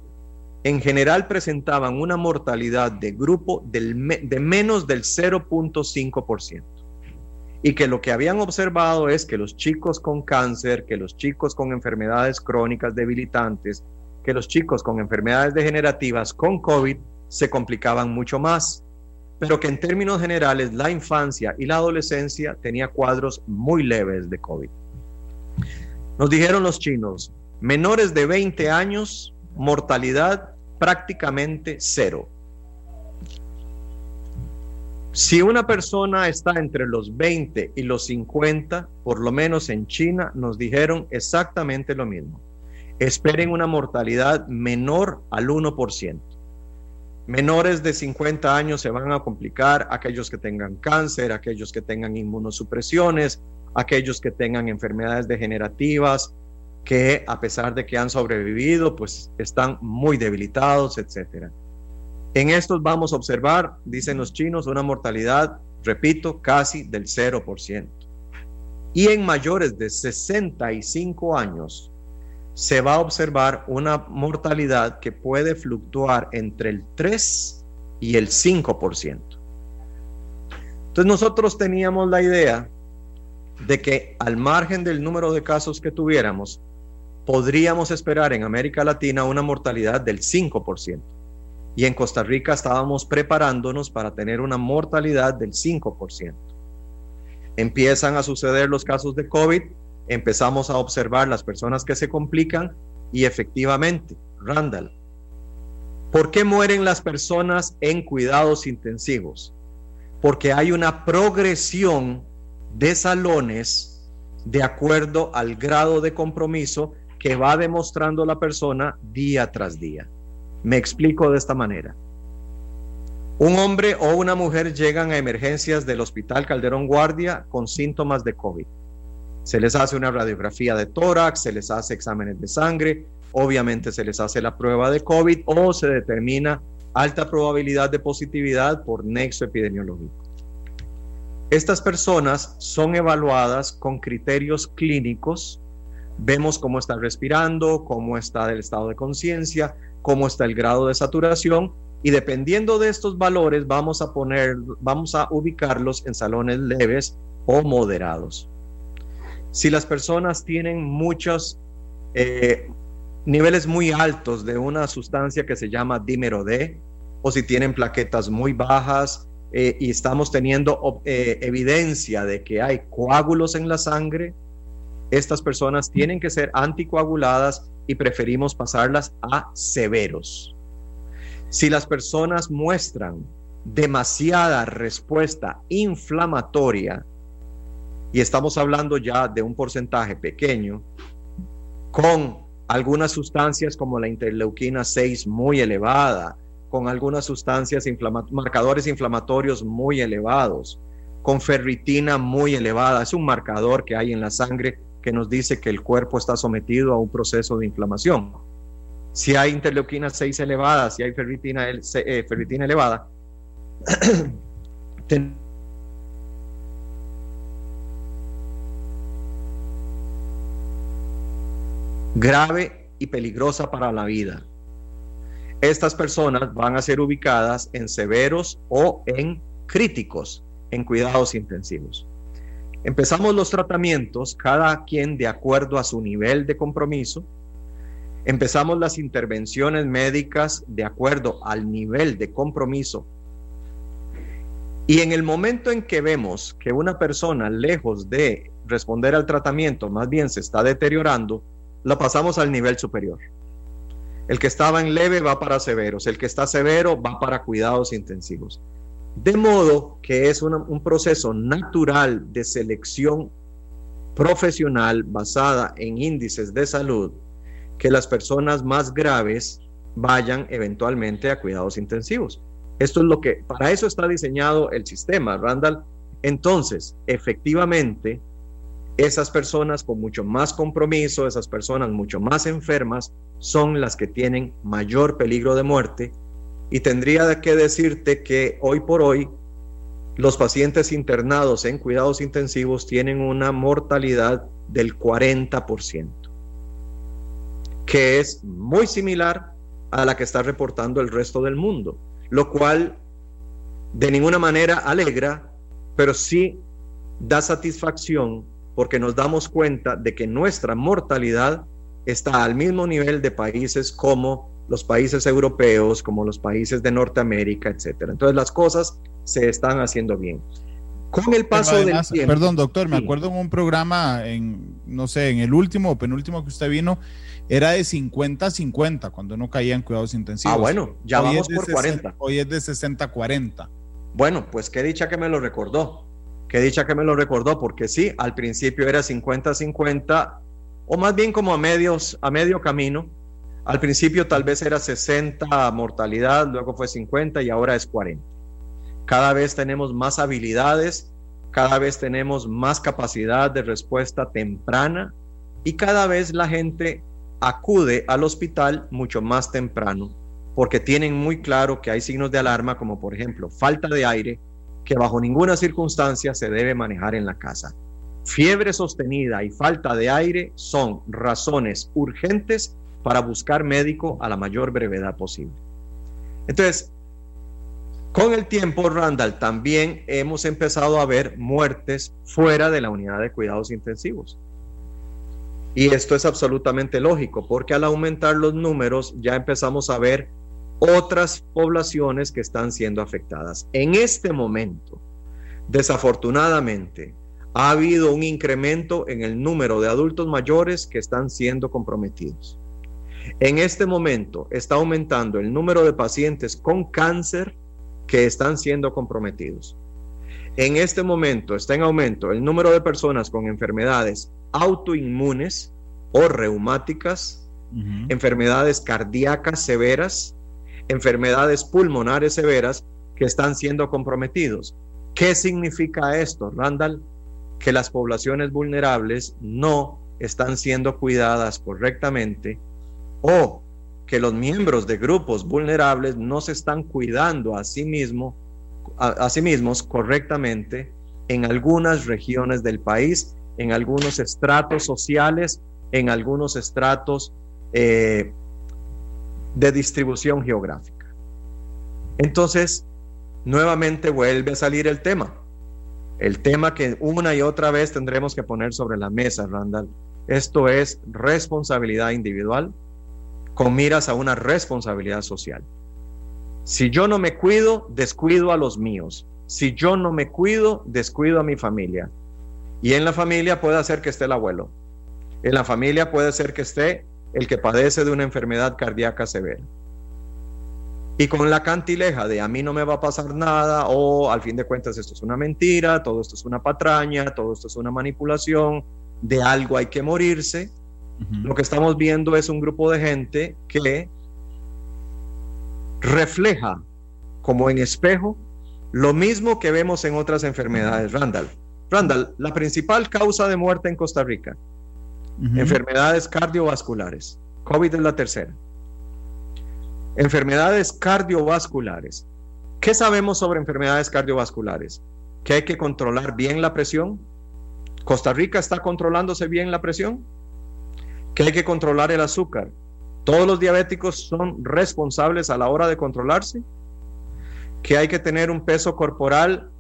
en general presentaban una mortalidad de grupo de menos del 0.5%. Y que lo que habían observado es que los chicos con cáncer, que los chicos con enfermedades crónicas debilitantes, que los chicos con enfermedades degenerativas con COVID se complicaban mucho más pero que en términos generales la infancia y la adolescencia tenía cuadros muy leves de COVID. Nos dijeron los chinos, menores de 20 años, mortalidad prácticamente cero. Si una persona está entre los 20 y los 50, por lo menos en China, nos dijeron exactamente lo mismo. Esperen una mortalidad menor al 1%. Menores de 50 años se van a complicar, aquellos que tengan cáncer, aquellos que tengan inmunosupresiones, aquellos que tengan enfermedades degenerativas, que a pesar de que han sobrevivido, pues están muy debilitados, etc. En estos vamos a observar, dicen los chinos, una mortalidad, repito, casi del 0%. Y en mayores de 65 años, se va a observar una mortalidad que puede fluctuar entre el 3 y el 5%. Entonces nosotros teníamos la idea de que al margen del número de casos que tuviéramos, podríamos esperar en América Latina una mortalidad del 5%. Y en Costa Rica estábamos preparándonos para tener una mortalidad del 5%. Empiezan a suceder los casos de COVID empezamos a observar las personas que se complican y efectivamente, Randall, ¿por qué mueren las personas en cuidados intensivos? Porque hay una progresión de salones de acuerdo al grado de compromiso que va demostrando la persona día tras día. Me explico de esta manera. Un hombre o una mujer llegan a emergencias del Hospital Calderón Guardia con síntomas de COVID se les hace una radiografía de tórax, se les hace exámenes de sangre, obviamente se les hace la prueba de COVID o se determina alta probabilidad de positividad por nexo epidemiológico. Estas personas son evaluadas con criterios clínicos. Vemos cómo está respirando, cómo está el estado de conciencia, cómo está el grado de saturación y dependiendo de estos valores vamos a poner, vamos a ubicarlos en salones leves o moderados. Si las personas tienen muchos eh, niveles muy altos de una sustancia que se llama dímero D, o si tienen plaquetas muy bajas eh, y estamos teniendo eh, evidencia de que hay coágulos en la sangre, estas personas tienen que ser anticoaguladas y preferimos pasarlas a severos. Si las personas muestran demasiada respuesta inflamatoria, y estamos hablando ya de un porcentaje pequeño, con algunas sustancias como la interleuquina 6 muy elevada, con algunas sustancias marcadores inflamatorios muy elevados, con ferritina muy elevada. Es un marcador que hay en la sangre que nos dice que el cuerpo está sometido a un proceso de inflamación. Si hay interleuquina 6 elevada, si hay ferritina, eh, ferritina elevada, grave y peligrosa para la vida. Estas personas van a ser ubicadas en severos o en críticos, en cuidados intensivos. Empezamos los tratamientos, cada quien de acuerdo a su nivel de compromiso. Empezamos las intervenciones médicas de acuerdo al nivel de compromiso. Y en el momento en que vemos que una persona, lejos de responder al tratamiento, más bien se está deteriorando, la pasamos al nivel superior. El que estaba en leve va para severos, el que está severo va para cuidados intensivos. De modo que es un proceso natural de selección profesional basada en índices de salud que las personas más graves vayan eventualmente a cuidados intensivos. Esto es lo que, para eso está diseñado el sistema, Randall. Entonces, efectivamente, esas personas con mucho más compromiso, esas personas mucho más enfermas, son las que tienen mayor peligro de muerte. Y tendría que decirte que hoy por hoy los pacientes internados en cuidados intensivos tienen una mortalidad del 40%, que es muy similar a la que está reportando el resto del mundo, lo cual de ninguna manera alegra, pero sí da satisfacción porque nos damos cuenta de que nuestra mortalidad está al mismo nivel de países como los países europeos, como los países de Norteamérica, etcétera. Entonces las cosas se están haciendo bien. Con el paso del tiempo. Perdón, doctor, me acuerdo en un programa, en, no sé, en el último o penúltimo que usted vino, era de 50-50 cuando no caía en cuidados intensivos. Ah, bueno, ya vamos por 40. Hoy es de 60-40. Bueno, pues qué dicha que me lo recordó. Qué dicha que me lo recordó, porque sí, al principio era 50-50, o más bien como a, medios, a medio camino. Al principio tal vez era 60 mortalidad, luego fue 50 y ahora es 40. Cada vez tenemos más habilidades, cada vez tenemos más capacidad de respuesta temprana y cada vez la gente acude al hospital mucho más temprano porque tienen muy claro que hay signos de alarma como por ejemplo falta de aire, que bajo ninguna circunstancia se debe manejar en la casa. Fiebre sostenida y falta de aire son razones urgentes para buscar médico a la mayor brevedad posible. Entonces, con el tiempo, Randall, también hemos empezado a ver muertes fuera de la unidad de cuidados intensivos. Y esto es absolutamente lógico, porque al aumentar los números ya empezamos a ver otras poblaciones que están siendo afectadas. En este momento, desafortunadamente, ha habido un incremento en el número de adultos mayores que están siendo comprometidos. En este momento está aumentando el número de pacientes con cáncer que están siendo comprometidos. En este momento está en aumento el número de personas con enfermedades autoinmunes o reumáticas, enfermedades cardíacas severas, enfermedades pulmonares severas que están siendo comprometidos. ¿Qué significa esto, Randall? Que las poblaciones vulnerables no están siendo cuidadas correctamente o que los miembros de grupos vulnerables no se están cuidando a sí, a, sí mismos correctamente en algunas regiones del país, en algunos estratos sociales, en algunos estratos eh, de distribución geográfica. Entonces, nuevamente vuelve a salir el tema. El tema que una y otra vez tendremos que poner sobre la mesa, Randall. Esto es responsabilidad individual con miras a una responsabilidad social. Si yo no me cuido, descuido a los míos. Si yo no me cuido, descuido a mi familia. Y en la familia puede ser que esté el abuelo. En la familia puede ser que esté el que padece de una enfermedad cardíaca severa. Y con la cantileja de a mí no me va a pasar nada o al fin de cuentas esto es una mentira, todo esto es una patraña, todo esto es una manipulación, de algo hay que morirse, Lo que estamos viendo es un grupo de gente que refleja como en espejo lo mismo que vemos en otras enfermedades. Randall, Randall, la principal causa de muerte en Costa Rica, enfermedades cardiovasculares. COVID es la tercera. Enfermedades cardiovasculares. ¿Qué sabemos sobre enfermedades cardiovasculares? Que hay que controlar bien la presión. ¿Costa Rica está controlándose bien la presión? Que hay que controlar el azúcar. ¿Todos los diabéticos son responsables a la hora de controlarse? Que hay que tener un peso corporal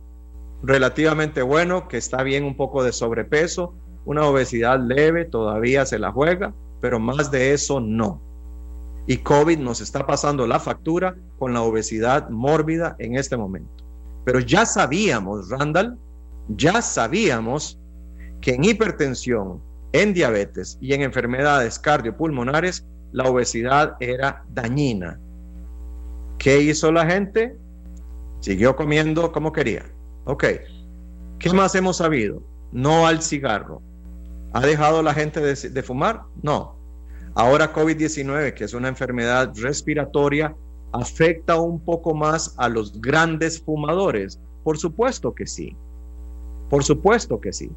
relativamente bueno, que está bien un poco de sobrepeso, una obesidad leve, todavía se la juega, pero más de eso no. Y COVID nos está pasando la factura con la obesidad mórbida en este momento. Pero ya sabíamos, Randall, ya sabíamos que en hipertensión, en diabetes y en enfermedades cardiopulmonares, la obesidad era dañina. ¿Qué hizo la gente? Siguió comiendo como quería. Ok. ¿Qué más hemos sabido? No al cigarro. ¿Ha dejado la gente de, fumar? No. Ahora COVID-19, que es una enfermedad respiratoria, afecta un poco más a los grandes fumadores. Por supuesto que sí. Por supuesto que sí.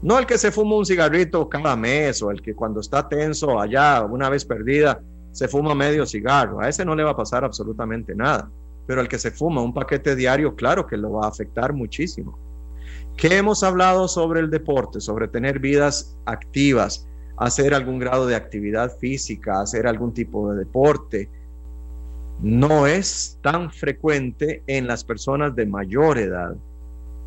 No el que se fuma un cigarrito cada mes o el que cuando está tenso allá, una vez perdida, se fuma medio cigarro. A ese no le va a pasar absolutamente nada. Pero el que se fuma un paquete diario, claro que lo va a afectar muchísimo. ¿Qué hemos hablado sobre el deporte? Sobre tener vidas activas, hacer algún grado de actividad física, hacer algún tipo de deporte, no es tan frecuente en las personas de mayor edad.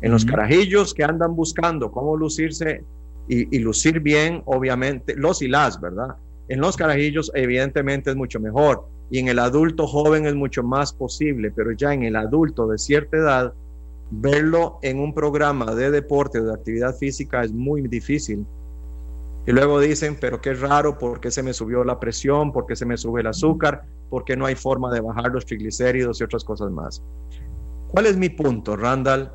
En los carajillos que andan buscando cómo lucirse y, lucir bien, obviamente, los y las, ¿verdad? En los carajillos evidentemente es mucho mejor y en el adulto joven es mucho más posible, pero ya en el adulto de cierta edad, verlo en un programa de deporte o de actividad física es muy difícil y luego dicen, pero qué raro, ¿por qué se me subió la presión? ¿Por qué se me sube el azúcar? ¿Por qué no hay forma de bajar los triglicéridos y otras cosas más? ¿Cuál es mi punto, Randall?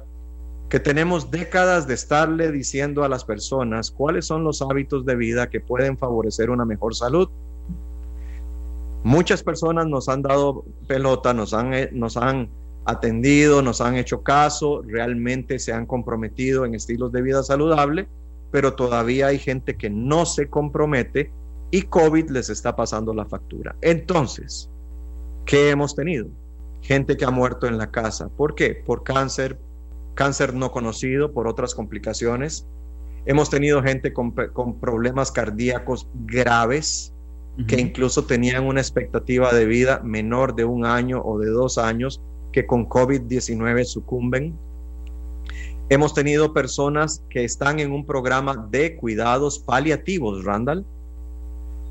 Que tenemos décadas de estarle diciendo a las personas cuáles son los hábitos de vida que pueden favorecer una mejor salud. Muchas personas nos han dado pelota, nos han, eh, nos han atendido, nos han hecho caso, realmente se han comprometido en estilos de vida saludable pero todavía hay gente que no se compromete y COVID les está pasando la factura. Entonces, ¿qué hemos tenido? Gente que ha muerto en la casa. ¿Por qué? Por cáncer, cáncer no conocido, por otras complicaciones. Hemos tenido gente con, problemas cardíacos graves que incluso tenían una expectativa de vida menor de un año o de dos años que con COVID-19 sucumben. Hemos tenido personas que están en un programa de cuidados paliativos, Randall.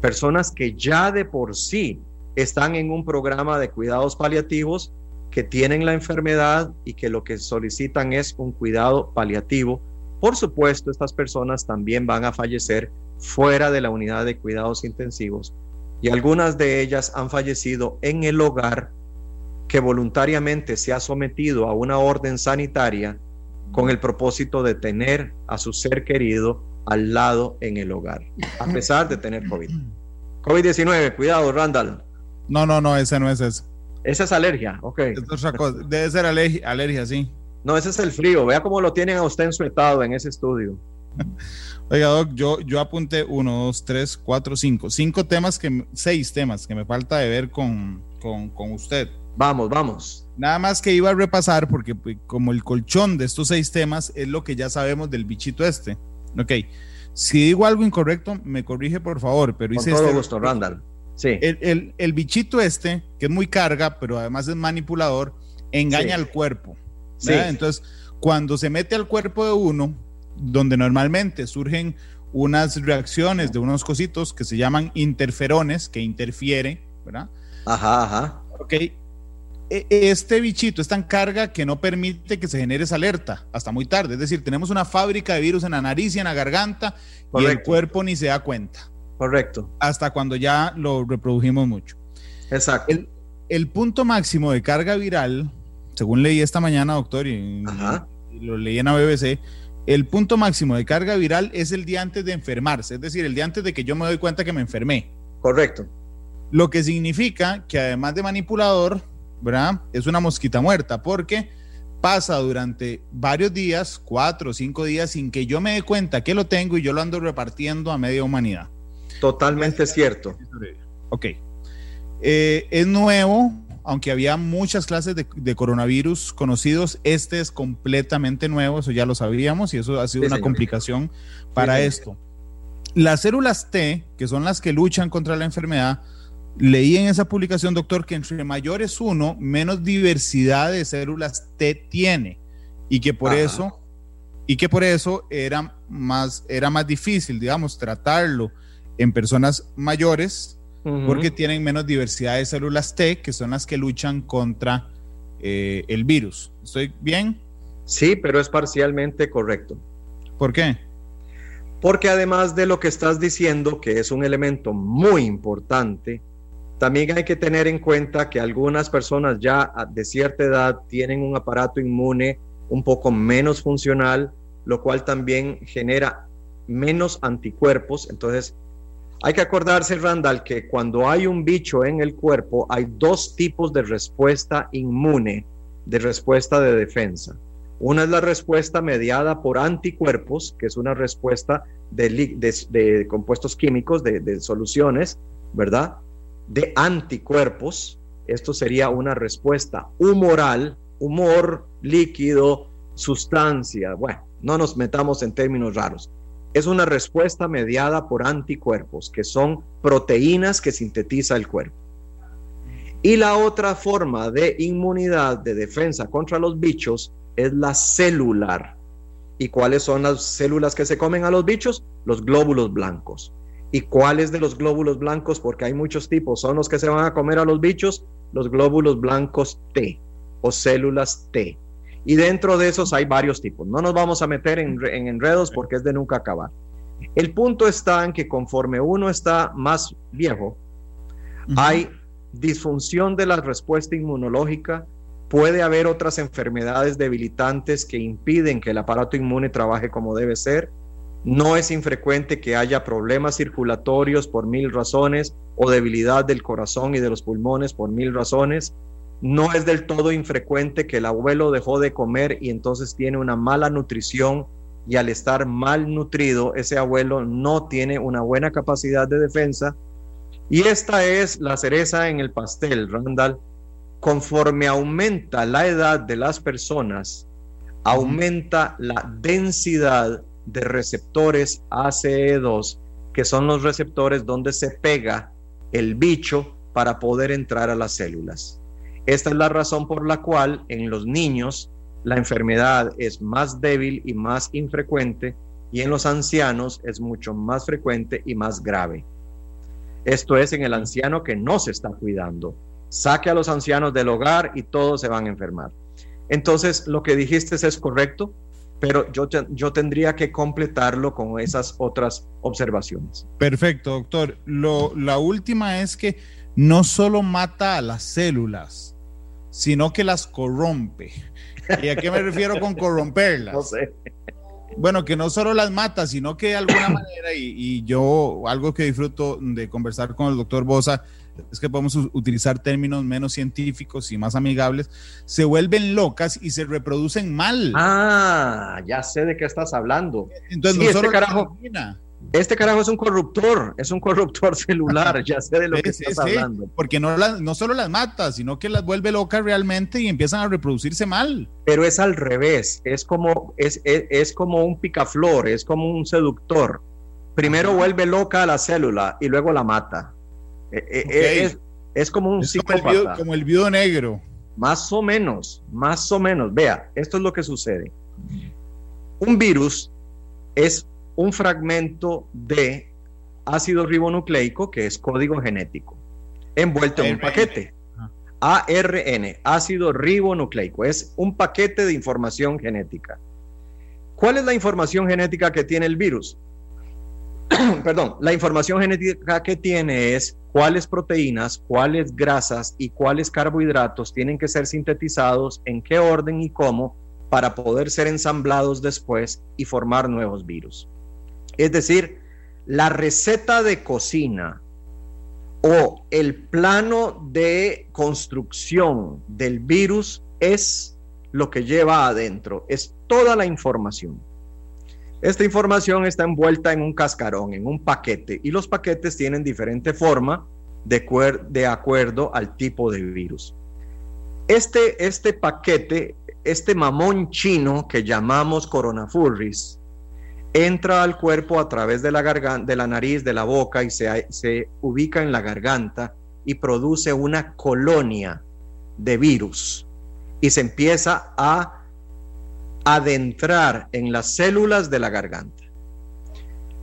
Personas que ya de por sí están en un programa de cuidados paliativos que tienen la enfermedad y que lo que solicitan es un cuidado paliativo. Por supuesto, estas personas también van a fallecer fuera de la unidad de cuidados intensivos y algunas de ellas han fallecido en el hogar que voluntariamente se ha sometido a una orden sanitaria con el propósito de tener a su ser querido al lado en el hogar, a pesar de tener COVID. COVID-19, cuidado, Randall. No, no, no, ese no es eso. Esa es alergia, ok. Debe ser alergia, alergia, sí. No, ese es el frío. Vea cómo lo tienen a usted en su estado en ese estudio. Oiga, Doc, yo, yo apunté uno, dos, tres, cuatro, cinco. Cinco temas que, seis temas que me falta de ver con, con, con usted. Vamos, vamos. Nada más que iba a repasar porque pues, como el colchón de estos seis temas es lo que ya sabemos del bichito este. Ok. Si digo algo incorrecto, me corrige por favor, pero Con todo este, gusto, Randall. Sí. El, bichito este, que es muy carga, pero además es manipulador, engaña al cuerpo. Sí. Entonces, cuando se mete al cuerpo de uno, donde normalmente surgen unas reacciones de unos cositos que se llaman interferones, que interfiere, ¿verdad? Ajá, ajá. Ok, e, este bichito es tan carga que no permite que se genere esa alerta hasta muy tarde. Es decir, tenemos una fábrica de virus en la nariz y en la garganta y el cuerpo ni se da cuenta. Correcto. Hasta cuando ya lo reprodujimos mucho. Exacto. El, punto máximo de carga viral, según leí esta mañana, doctor, y, lo leí en la BBC, el punto máximo de carga viral es el día antes de enfermarse, es decir, el día antes de que yo me doy cuenta que me enfermé. Correcto. Lo que significa que además de manipulador, ¿verdad? Es una mosquita muerta, porque pasa durante varios días, cuatro o cinco días, sin que yo me dé cuenta que lo tengo y yo lo ando repartiendo a media humanidad. Totalmente cierto. Ok. Eh, es nuevo, aunque había muchas clases de, coronavirus conocidos, este es completamente nuevo, eso ya lo sabíamos y eso ha sido una complicación para esto. Las células T, que son las que luchan contra la enfermedad, leí en esa publicación, doctor, que entre mayor es uno, menos diversidad de células T tiene y que por eso y que por eso era más era más difícil, digamos, tratarlo en personas mayores porque tienen menos diversidad de células T, que son las que luchan contra eh, el virus. ¿Estoy bien? Sí, pero es parcialmente correcto. ¿Por qué? Porque además de lo que estás diciendo, que es un elemento muy importante, también hay que tener en cuenta que algunas personas ya de cierta edad tienen un aparato inmune un poco menos funcional, lo cual también genera menos anticuerpos. Entonces, hay que acordarse, Randall, que cuando hay un bicho en el cuerpo, hay dos tipos de respuesta inmune, de respuesta de defensa. Una es la respuesta mediada por anticuerpos, que es una respuesta de, compuestos químicos, de, soluciones, ¿verdad? De anticuerpos. Esto sería una respuesta humoral, humor, líquido, sustancia. Bueno, no nos metamos en términos raros es una respuesta mediada por anticuerpos, que son proteínas que sintetiza el cuerpo. Y la otra forma de inmunidad, de defensa contra los bichos, es la celular. ¿Y cuáles son las células que se comen a los bichos? Los glóbulos blancos. ¿Y cuáles de los glóbulos blancos? Porque hay muchos tipos. Son los que se van a comer a los bichos, los glóbulos blancos T o células T. Y dentro de esos hay varios tipos. No nos vamos a meter en, enredos porque es de nunca acabar. El punto está en que conforme uno está más viejo, hay disfunción de la respuesta inmunológica, puede haber otras enfermedades debilitantes que impiden que el aparato inmune trabaje como debe ser. No es infrecuente que haya problemas circulatorios por mil razones o debilidad del corazón y de los pulmones por mil razones. No es del todo infrecuente que el abuelo dejó de comer y entonces tiene una mala nutrición y al estar mal nutrido, ese abuelo no tiene una buena capacidad de defensa. Y esta es la cereza en el pastel, Randall. Conforme aumenta la edad de las personas, aumenta la densidad de receptores ACE2, que son los receptores donde se pega el bicho para poder entrar a las células. Esta es la razón por la cual en los niños la enfermedad es más débil y más infrecuente y en los ancianos es mucho más frecuente y más grave. Esto es en el anciano que no se está cuidando. Saque a los ancianos del hogar y todos se van a enfermar. Entonces, lo que dijiste es correcto, pero yo, yo tendría que completarlo con esas otras observaciones. Perfecto, doctor. Lo, la última es que no solo mata a las células, sino que las corrompe. ¿Y a qué me refiero con corromperlas? No sé. Bueno, que no solo las mata, sino que de alguna manera, y, yo algo que disfruto de conversar con el doctor Bosa, es que podemos utilizar términos menos científicos y más amigables, se vuelven locas y se reproducen mal. Ah, ya sé de qué estás hablando. Entonces, no este carajo, este carajo es un corruptor, es un corruptor celular, ya sé de lo que estás hablando. Porque no, no solo las mata, sino que las vuelve locas realmente y empiezan a reproducirse mal. Pero es al revés, es como, es, es, como un picaflor, es como un seductor. Primero vuelve loca a la célula y luego la mata. E, e, es, como un psicópata. Como el, viudo, negro. Más o menos, más o menos. Vea, esto es lo que sucede. Un virus es un fragmento de ácido ribonucleico, que es código genético, envuelto en un paquete. ARN, ácido ribonucleico, es un paquete de información genética. ¿Cuál es la información genética que tiene el virus? Perdón, la información genética que tiene es cuáles proteínas, cuáles grasas y cuáles carbohidratos tienen que ser sintetizados, en qué orden y cómo para poder ser ensamblados después y formar nuevos virus. Es decir, la receta de cocina o el plano de construcción del virus es lo que lleva adentro, es toda la información. Esta información está envuelta en un cascarón, en un paquete, y los paquetes tienen diferente forma de, acuerdo al tipo de virus. Este, este paquete, este mamón chino que llamamos coronafurris, entra al cuerpo a través de la garganta, de la nariz, de la boca y se, se ubica en la garganta y produce una colonia de virus y se empieza a adentrar en las células de la garganta.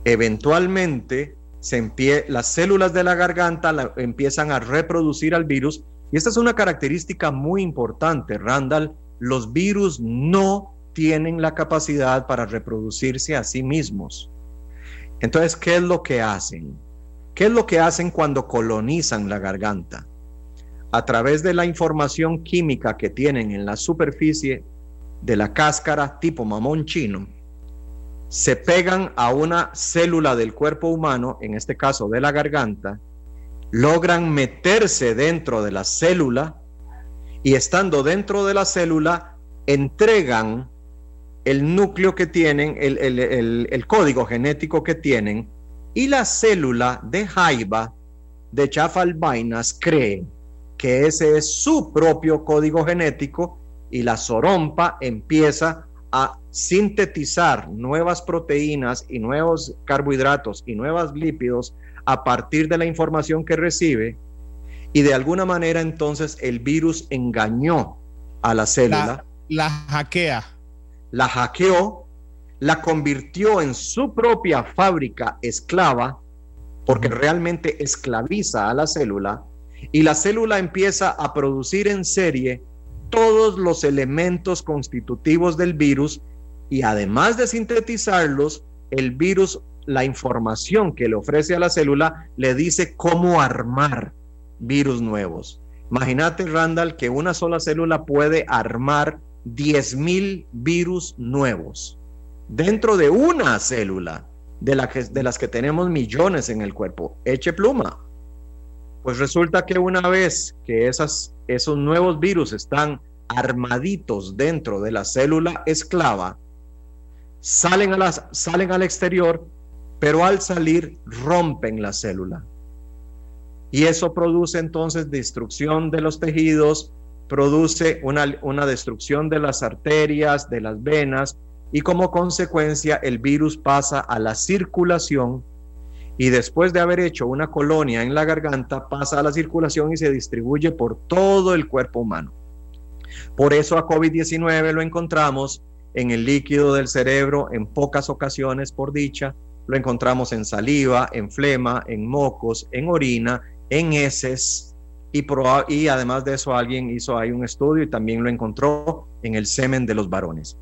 Eventualmente, se las células de la garganta empiezan a reproducir al virus y esta es una característica muy importante, Randall. Los virus no tienen la capacidad para reproducirse a sí mismos. Entonces, ¿qué es lo que hacen? ¿Qué es lo que hacen cuando colonizan la garganta? A través de la información química que tienen en la superficie de la cáscara tipo mamón chino se pegan a una célula del cuerpo humano, en este caso de la garganta, logran meterse dentro de la célula y estando dentro de la célula entregan el núcleo que tienen, el, el código genético que tienen, y la célula de jaiba de chafalbainas cree que ese es su propio código genético y la sorompa empieza a sintetizar nuevas proteínas y nuevos carbohidratos y nuevos lípidos a partir de la información que recibe y de alguna manera entonces el virus engañó a la célula. La, hackea. La hackeó, la convirtió en su propia fábrica esclava, porque realmente esclaviza a la célula, y la célula empieza a producir en serie todos los elementos constitutivos del virus y además de sintetizarlos, el virus, la información que le ofrece a la célula, le dice cómo armar virus nuevos. Imagínate, Randall, que una sola célula puede armar 10.000 virus nuevos dentro de una célula de, la de las que tenemos millones en el cuerpo. Eche pluma. Pues resulta que una vez que esas, esos nuevos virus están armaditos dentro de la célula esclava, salen, a las, salen al exterior, pero al salir rompen la célula. Y eso produce entonces destrucción de los tejidos, produce una, una destrucción de las arterias, de las venas, y como consecuencia el virus pasa a la circulación y después de haber hecho una colonia en la garganta, pasa a la circulación y se distribuye por todo el cuerpo humano. Por eso a COVID-19 lo encontramos en el líquido del cerebro en pocas ocasiones por dicha, lo encontramos en saliva, en flema, en mocos, en orina, en heces y, y además de eso alguien hizo ahí un estudio y también lo encontró en el semen de los varones.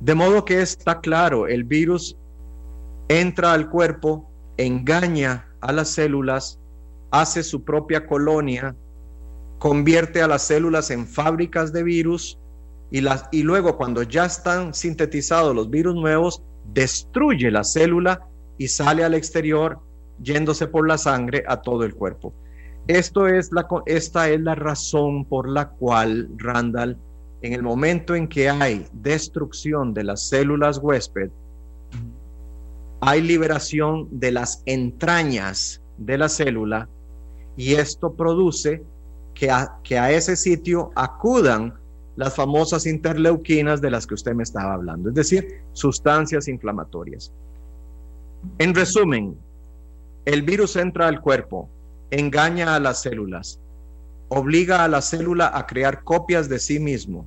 De modo que está claro, el virus entra al cuerpo engaña a las células, hace su propia colonia, convierte a las células en fábricas de virus y, las, y luego cuando ya están sintetizados los virus nuevos, destruye la célula y sale al exterior yéndose por la sangre a todo el cuerpo. Esto es la, esta es la razón por la cual, Randall, en el momento en que hay destrucción de las células huésped, hay liberación de las entrañas de la célula y esto produce que a, que a ese sitio acudan las famosas interleuquinas de las que usted me estaba hablando, es decir, sustancias inflamatorias. En resumen, el virus entra al cuerpo, engaña a las células, obliga a la célula a crear copias de sí mismo,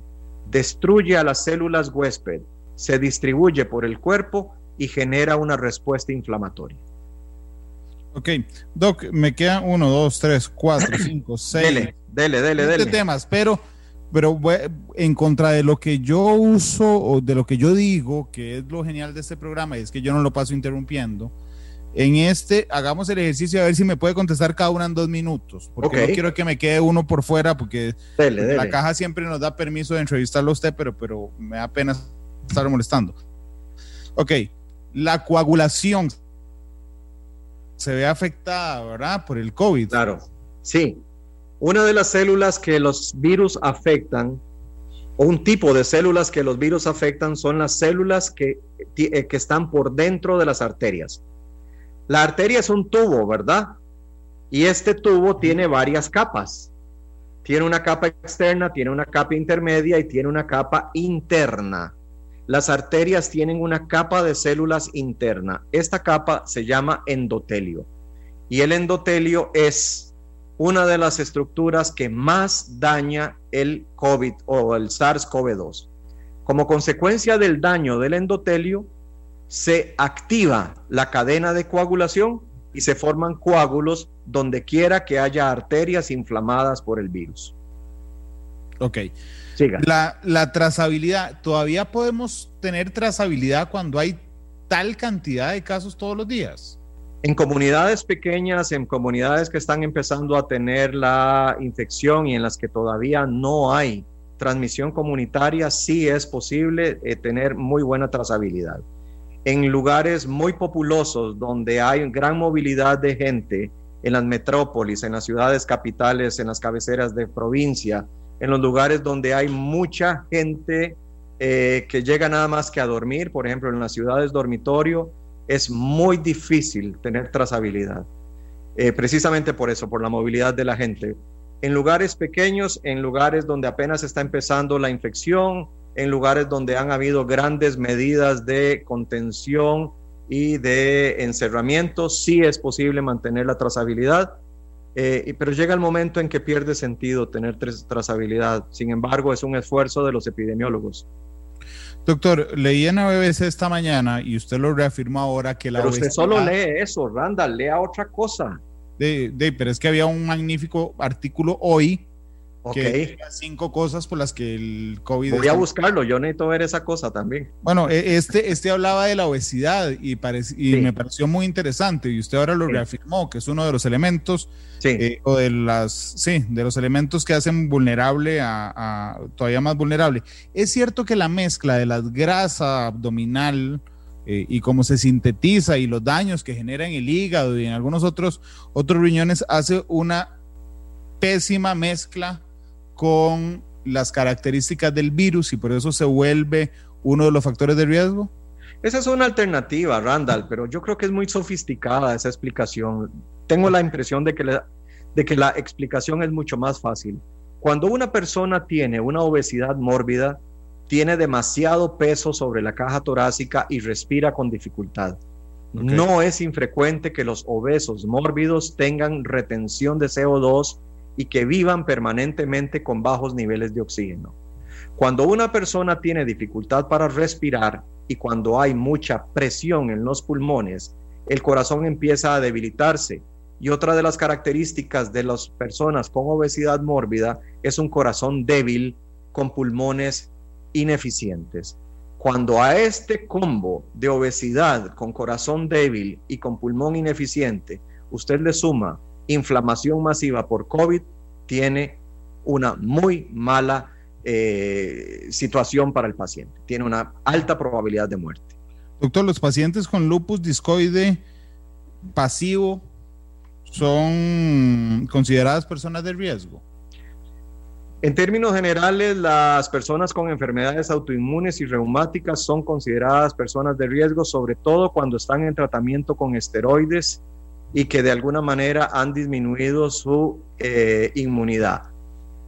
destruye a las células huésped, se distribuye por el cuerpo y genera una respuesta inflamatoria. Ok, Doc, me quedan uno, dos, tres, cuatro, cinco, seis. Dele, dele, dele, dele. temas, pero, pero en contra de lo que yo uso o de lo que yo digo, que es lo genial de este programa, y es que yo no lo paso interrumpiendo. En este, hagamos el ejercicio a ver si me puede contestar cada una en dos minutos, porque no quiero que me quede uno por fuera, porque la caja siempre nos da permiso de entrevistarlo a usted, pero, pero me da pena estar molestando. Ok, la coagulación se ve afectada, ¿verdad? Por el COVID. Claro, sí. Una de las células que los virus afectan, o un tipo de células que los virus afectan, son las células que, eh, que están por dentro de las arterias. La arteria es un tubo, ¿verdad? Y este tubo tiene varias capas. Tiene una capa externa, tiene una capa intermedia y tiene una capa interna. Las arterias tienen una capa de células interna. Esta capa se llama endotelio. Y el endotelio es una de las estructuras que más daña el COVID o el SARS-CoV-2. Como consecuencia del daño del endotelio, se activa la cadena de coagulación y se forman coágulos donde quiera que haya arterias inflamadas por el virus. Ok. La, la trazabilidad, ¿todavía podemos tener trazabilidad cuando hay tal cantidad de casos todos los días? En comunidades pequeñas, en comunidades que están empezando a tener la infección y en las que todavía no hay transmisión comunitaria, sí es posible eh, tener muy buena trazabilidad. En lugares muy populosos donde hay gran movilidad de gente, en las metrópolis, en las ciudades capitales, en las cabeceras de provincia, en los lugares donde hay mucha gente eh, que llega nada más que a dormir, por ejemplo, en las ciudades dormitorio, es muy difícil tener trazabilidad. Eh, precisamente por eso, por la movilidad de la gente. En lugares pequeños, en lugares donde apenas está empezando la infección, en lugares donde han habido grandes medidas de contención y de encerramiento, sí es posible mantener la trazabilidad, eh, pero llega el momento en que pierde sentido tener trazabilidad. Sin embargo, es un esfuerzo de los epidemiólogos. Doctor, leí en la BBC esta mañana y usted lo reafirma ahora que la Pero usted solo lee eso, Randall, lea otra cosa. De, de, pero es que había un magnífico artículo hoy Okay. cinco cosas por las que el COVID. Voy a buscarlo, yo necesito ver esa cosa también. Bueno, e, este, este hablaba de la obesidad y, y me pareció muy interesante y usted ahora lo reafirmó, que es uno de los elementos, eh, o de las, sí, de los elementos que hacen vulnerable a, todavía más vulnerable. Es cierto que la mezcla de la grasa abdominal eh, y cómo se sintetiza y los daños que genera en el hígado y en algunos otros, otros riñones hace una pésima mezcla con las características del virus y por eso se vuelve uno de los factores de riesgo? Esa es una alternativa, Randall, pero yo creo que es muy sofisticada esa explicación. Tengo la impresión de que la, de que la explicación es mucho más fácil. Cuando una persona tiene una obesidad mórbida, tiene demasiado peso sobre la caja torácica y respira con dificultad. No es infrecuente que los obesos mórbidos tengan retención de CO2 y que vivan permanentemente con bajos niveles de oxígeno. Cuando una persona tiene dificultad para respirar y cuando hay mucha presión en los pulmones, el corazón empieza a debilitarse. Y otra de las características de las personas con obesidad mórbida es un corazón débil con pulmones ineficientes. Cuando a este combo de obesidad con corazón débil y con pulmón ineficiente, usted le suma inflamación masiva por COVID, tiene una muy mala eh, situación para el paciente. Tiene una alta probabilidad de muerte. Doctor, los pacientes con lupus discoide pasivo son consideradas personas de riesgo. En términos generales, las personas con enfermedades autoinmunes y reumáticas son consideradas personas de riesgo, sobre todo cuando están en tratamiento con esteroides y que de alguna manera han disminuido su eh, inmunidad.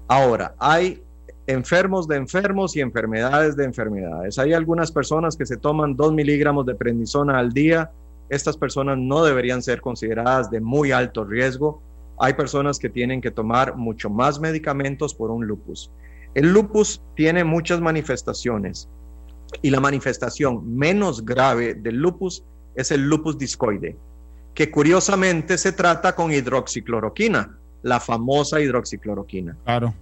Ahora, hay enfermos de enfermos y enfermedades de enfermedades. Hay algunas personas que se toman 2 miligramos de prednisona al día. Estas personas no deberían ser consideradas de muy alto riesgo. Hay personas que tienen que tomar mucho más medicamentos por un lupus. El lupus tiene muchas manifestaciones y la manifestación menos grave del lupus es el lupus discoide que curiosamente se trata con hidroxicloroquina, la famosa hidroxicloroquina. Claro.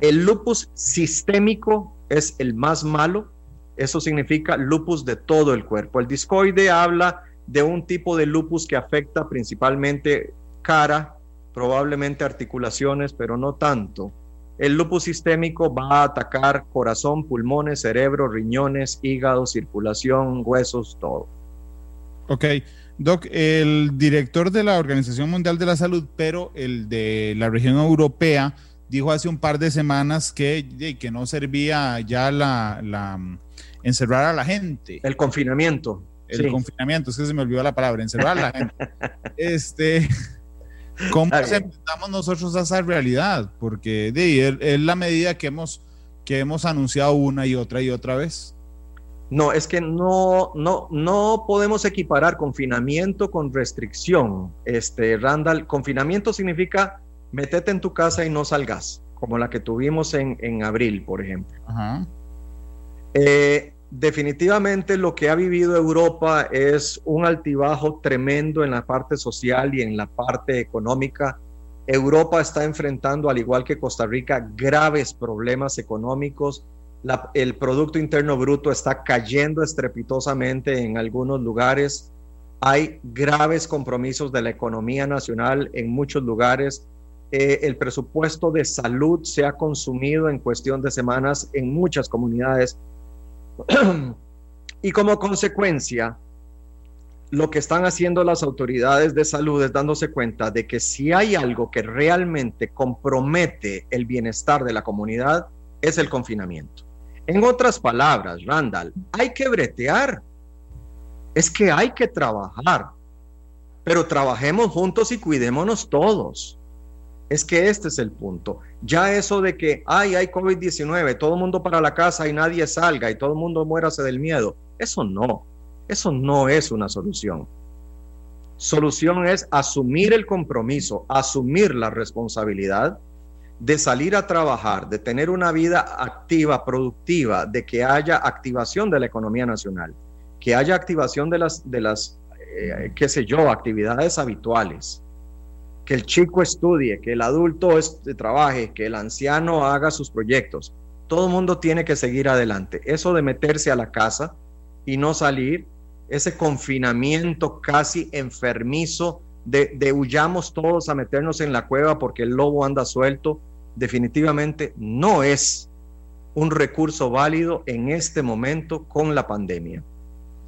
El lupus sistémico es el más malo, eso significa lupus de todo el cuerpo. El discoide habla de un tipo de lupus que afecta principalmente cara, probablemente articulaciones, pero no tanto. El lupus sistémico va a atacar corazón, pulmones, cerebro, riñones, hígado, circulación, huesos, todo. Ok. Doc, el director de la Organización Mundial de la Salud, pero el de la región europea, dijo hace un par de semanas que, que no servía ya la, la, encerrar a la gente. El confinamiento. El confinamiento, es que se me olvidó la palabra, encerrar a la gente. este, ¿Cómo enfrentamos nosotros a esa realidad? Porque de, es la medida que hemos, que hemos anunciado una y otra y otra vez. No, es que no, no, no podemos equiparar confinamiento con restricción. Este, Randall, confinamiento significa metete en tu casa y no salgas, como la que tuvimos en, en abril, por ejemplo. Eh, definitivamente lo que ha vivido Europa es un altibajo tremendo en la parte social y en la parte económica. Europa está enfrentando, al igual que Costa Rica, graves problemas económicos el Producto Interno Bruto está cayendo estrepitosamente en algunos lugares. Hay graves compromisos de la economía nacional en muchos lugares. Eh, el presupuesto de salud se ha consumido en cuestión de semanas en muchas comunidades. y como consecuencia, lo que están haciendo las autoridades de salud es dándose cuenta de que si hay algo que realmente compromete el bienestar de la comunidad, es el confinamiento. En otras palabras, Randall, hay que bretear. Es que hay que trabajar. Pero trabajemos juntos y cuidémonos todos. Es que este es el punto. Ya eso de que, ay, hay COVID-19, todo el mundo para la casa y nadie salga y todo el mundo muérase del miedo. Eso no. Eso no es una solución. Solución es asumir el compromiso, asumir la responsabilidad de salir a trabajar, de tener una vida activa, productiva, de que haya activación de la economía nacional, que haya activación de las, de las eh, qué sé yo, actividades habituales, que el chico estudie, que el adulto trabaje, que el anciano haga sus proyectos. Todo el mundo tiene que seguir adelante. Eso de meterse a la casa y no salir, ese confinamiento casi enfermizo de, de huyamos todos a meternos en la cueva porque el lobo anda suelto, definitivamente no es un recurso válido en este momento con la pandemia.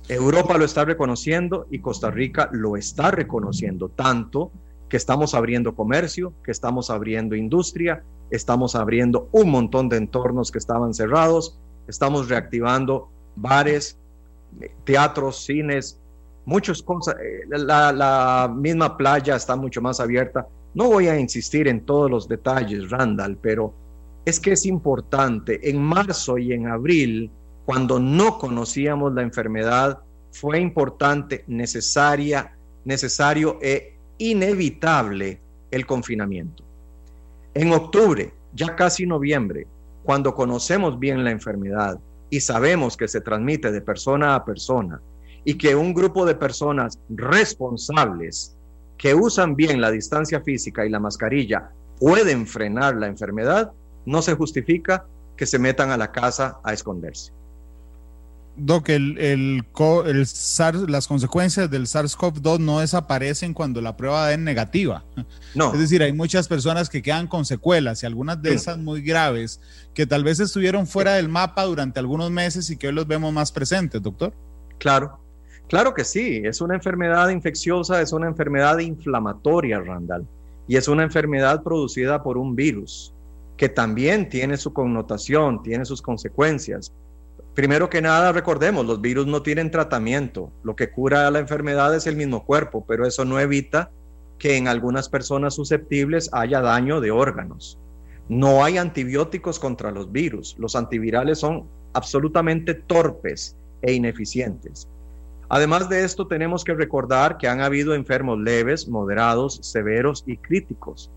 Europa lo está reconociendo y Costa Rica lo está reconociendo tanto que estamos abriendo comercio, que estamos abriendo industria, estamos abriendo un montón de entornos que estaban cerrados, estamos reactivando bares, teatros, cines, muchas cosas. Eh, la, la misma playa está mucho más abierta no voy a insistir en todos los detalles, Randall, pero es que es importante. En marzo y en abril, cuando no conocíamos la enfermedad, fue importante, necesaria, necesario e inevitable el confinamiento. En octubre, ya casi noviembre, cuando conocemos bien la enfermedad y sabemos que se transmite de persona a persona y que un grupo de personas responsables que usan bien la distancia física y la mascarilla pueden frenar la enfermedad, no se justifica que se metan a la casa a esconderse. Doc, el, el, el SARS, las consecuencias del SARS-CoV-2 no desaparecen cuando la prueba es negativa. No. Es decir, hay muchas personas que quedan con secuelas y algunas de esas muy graves que tal vez estuvieron fuera del mapa durante algunos meses y que hoy los vemos más presentes, doctor. Claro, Claro que sí, es una enfermedad infecciosa, es una enfermedad inflamatoria, Randall, y es una enfermedad producida por un virus que también tiene su connotación, tiene sus consecuencias. Primero que nada, recordemos, los virus no tienen tratamiento. Lo que cura la enfermedad es el mismo cuerpo, pero eso no evita que en algunas personas susceptibles haya daño de órganos. No hay antibióticos contra los virus. Los antivirales son absolutamente torpes e ineficientes. Además de esto, tenemos que recordar que han habido enfermos leves, moderados, severos y críticos.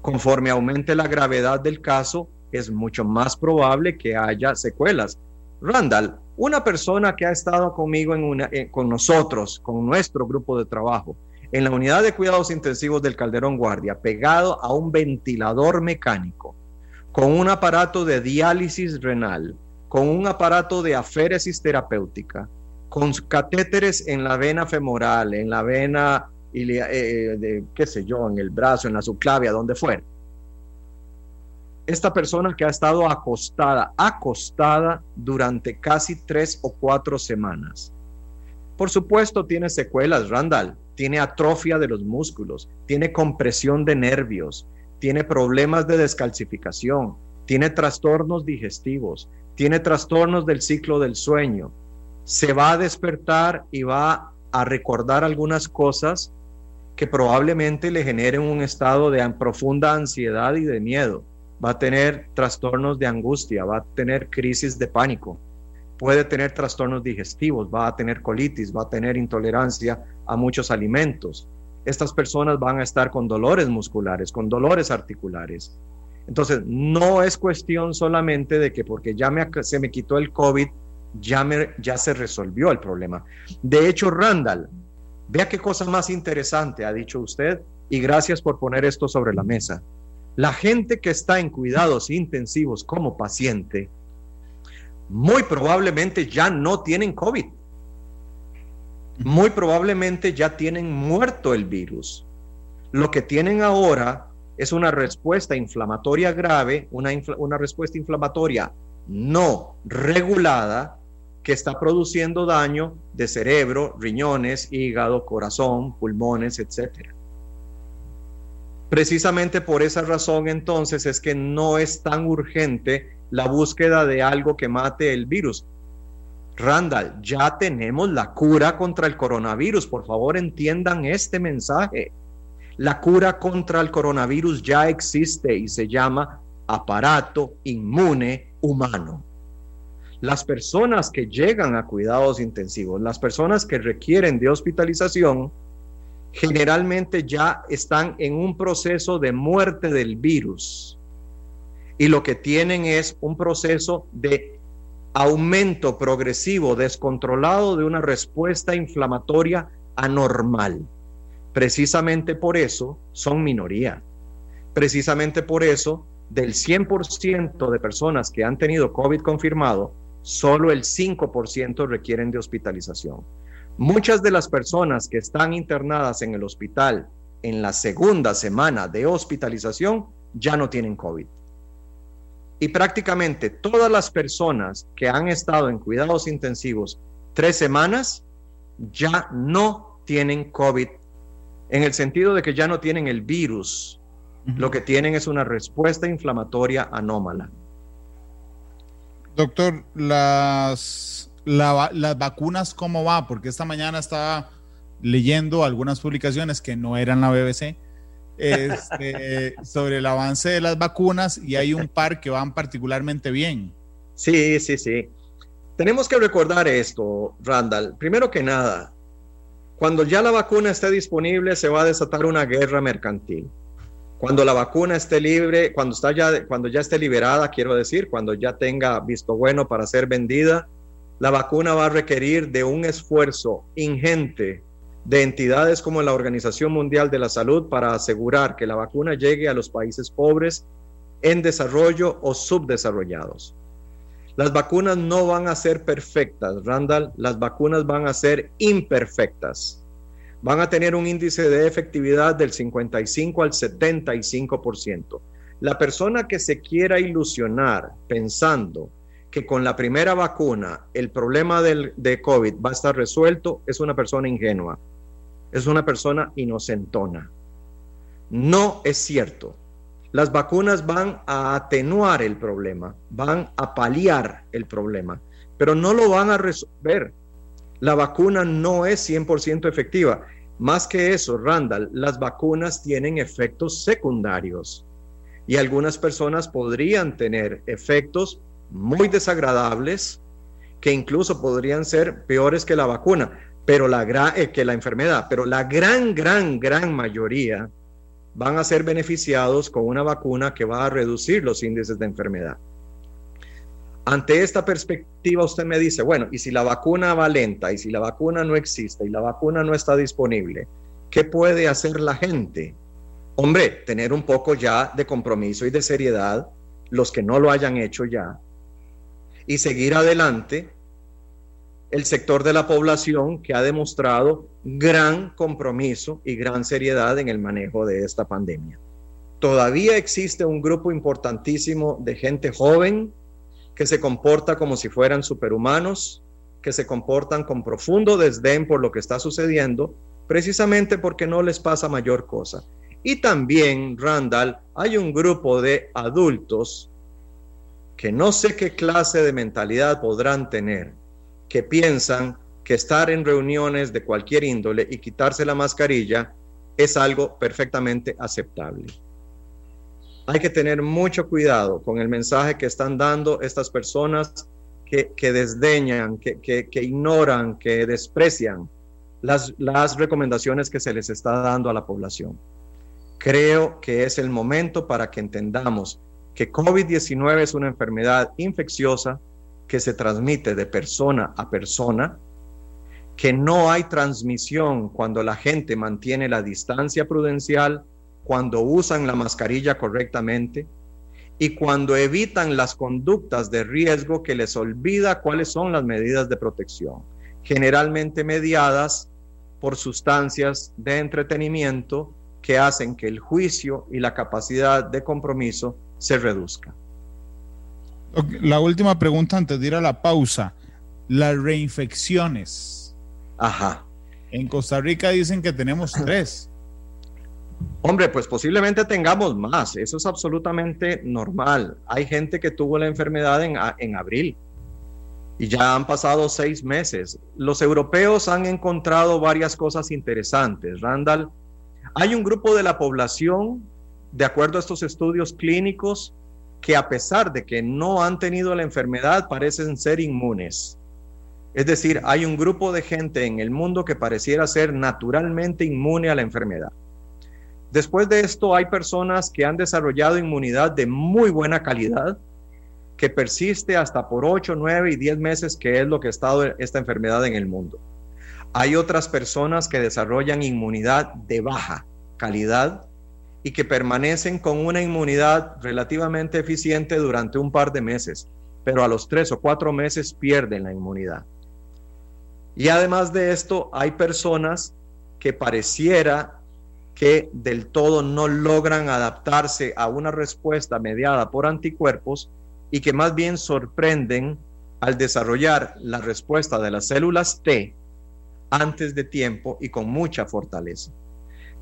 Conforme aumente la gravedad del caso, es mucho más probable que haya secuelas. Randall, una persona que ha estado conmigo en una, eh, con nosotros, con nuestro grupo de trabajo, en la unidad de cuidados intensivos del Calderón Guardia, pegado a un ventilador mecánico, con un aparato de diálisis renal, con un aparato de aféresis terapéutica, con catéteres en la vena femoral, en la vena, eh, de, qué sé yo, en el brazo, en la subclavia, donde fuera. Esta persona que ha estado acostada, acostada durante casi tres o cuatro semanas. Por supuesto tiene secuelas, Randall, tiene atrofia de los músculos, tiene compresión de nervios, tiene problemas de descalcificación, tiene trastornos digestivos, tiene trastornos del ciclo del sueño, se va a despertar y va a recordar algunas cosas que probablemente le generen un estado de profunda ansiedad y de miedo. Va a tener trastornos de angustia, va a tener crisis de pánico, puede tener trastornos digestivos, va a tener colitis, va a tener intolerancia a muchos alimentos. Estas personas van a estar con dolores musculares, con dolores articulares. Entonces, no es cuestión solamente de que porque ya me, se me quitó el COVID, ya, ya se resolvió el problema. De hecho, Randall, vea qué cosa más interesante ha dicho usted y gracias por poner esto sobre la mesa. La gente que está en cuidados intensivos como paciente, muy probablemente ya no tienen COVID. Muy probablemente ya tienen muerto el virus. Lo que tienen ahora es una respuesta inflamatoria grave, una respuesta inflamatoria no regulada que está produciendo daño de cerebro, riñones, hígado, corazón, pulmones, etc. Precisamente por esa razón entonces es que no es tan urgente la búsqueda de algo que mate el virus. Randall, ya tenemos la cura contra el coronavirus. Por favor, entiendan este mensaje. La cura contra el coronavirus ya existe y se llama aparato inmune humano. Las personas que llegan a cuidados intensivos, las personas que requieren de hospitalización, generalmente ya están en un proceso de muerte del virus. Y lo que tienen es un proceso de aumento progresivo, descontrolado de una respuesta inflamatoria anormal. Precisamente por eso son minoría. Precisamente por eso, del 100% de personas que han tenido COVID confirmado, solo el 5% requieren de hospitalización. Muchas de las personas que están internadas en el hospital en la segunda semana de hospitalización ya no tienen COVID. Y prácticamente todas las personas que han estado en cuidados intensivos tres semanas ya no tienen COVID, en el sentido de que ya no tienen el virus. Lo que tienen es una respuesta inflamatoria anómala. Doctor, las, las vacunas, ¿cómo va? Porque esta mañana estaba leyendo algunas publicaciones que no eran la BBC este, sobre el avance de las vacunas y hay un par que van particularmente bien. Sí, sí, sí. Tenemos que recordar esto, Randall. Primero que nada, cuando ya la vacuna esté disponible, se va a desatar una guerra mercantil. Cuando la vacuna esté libre, cuando, está ya, ya esté liberada, quiero decir, cuando ya tenga visto bueno para ser vendida, la vacuna va a requerir de un esfuerzo ingente de entidades como la Organización Mundial de la Salud para asegurar que la vacuna llegue a los países pobres, en desarrollo o subdesarrollados. Las vacunas no van a ser perfectas, Randall, las vacunas van a ser imperfectas van a tener un índice de efectividad del 55 al 75%. La persona que se quiera ilusionar pensando que con la primera vacuna el problema del, de COVID va a estar resuelto es una persona ingenua, es una persona inocentona. No es cierto. Las vacunas van a atenuar el problema, van a paliar el problema, pero no lo van a resolver la vacuna no es 100% efectiva. Más que eso, Randall, las vacunas tienen efectos secundarios y algunas personas podrían tener efectos muy desagradables que incluso podrían ser peores que la vacuna, pero la eh, que la enfermedad, pero la gran gran gran mayoría van a ser beneficiados con una vacuna que va a reducir los índices de enfermedad. Ante esta perspectiva usted me dice, bueno, y si la vacuna va lenta, y si la vacuna no existe, y la vacuna no está disponible, ¿qué puede hacer la gente? Hombre, tener un poco ya de compromiso y de seriedad, los que no lo hayan hecho ya, y seguir adelante el sector de la población que ha demostrado gran compromiso y gran seriedad en el manejo de esta pandemia. Todavía existe un grupo importantísimo de gente joven que se comporta como si fueran superhumanos, que se comportan con profundo desdén por lo que está sucediendo, precisamente porque no les pasa mayor cosa. Y también, Randall, hay un grupo de adultos que no sé qué clase de mentalidad podrán tener, que piensan que estar en reuniones de cualquier índole y quitarse la mascarilla es algo perfectamente aceptable. Hay que tener mucho cuidado con el mensaje que están dando estas personas que, desdeñan, que, que, ignoran, que desprecian las recomendaciones que se les está dando a la población. Creo que es el momento para que entendamos que COVID-19 es una enfermedad infecciosa que se transmite de persona a persona, que no hay transmisión cuando la gente mantiene la distancia prudencial, cuando usan la mascarilla correctamente y cuando evitan las conductas de riesgo que les olvida cuáles son las medidas de protección, generalmente mediadas por sustancias de entretenimiento que hacen que el juicio y la capacidad de compromiso se reduzca. La última pregunta antes de ir a la pausa. Las reinfecciones. Ajá. En Costa Rica dicen que tenemos tres. Hombre, pues posiblemente tengamos más. Eso es absolutamente normal. Hay gente que tuvo la enfermedad en, en abril y ya han pasado seis meses. Los europeos han encontrado varias cosas interesantes. Randall, hay un grupo de la población, de acuerdo a estos estudios clínicos, que a pesar de que no han tenido la enfermedad, parecen ser inmunes. Es decir, hay un grupo de gente en el mundo que pareciera ser naturalmente inmune a la enfermedad. Después de esto, hay personas que han desarrollado inmunidad de muy buena calidad, que persiste hasta por 8, 9 y 10 meses, que es lo que ha estado esta enfermedad en el mundo. Hay otras personas que desarrollan inmunidad de baja calidad, y que permanecen con una inmunidad relativamente eficiente durante un par de meses, pero a los tres o cuatro meses pierden la inmunidad. Y además de esto, hay personas que pareciera que del todo no logran adaptarse a una respuesta mediada por anticuerpos y que más bien sorprenden al desarrollar la respuesta de las células T antes de tiempo y con mucha fortaleza.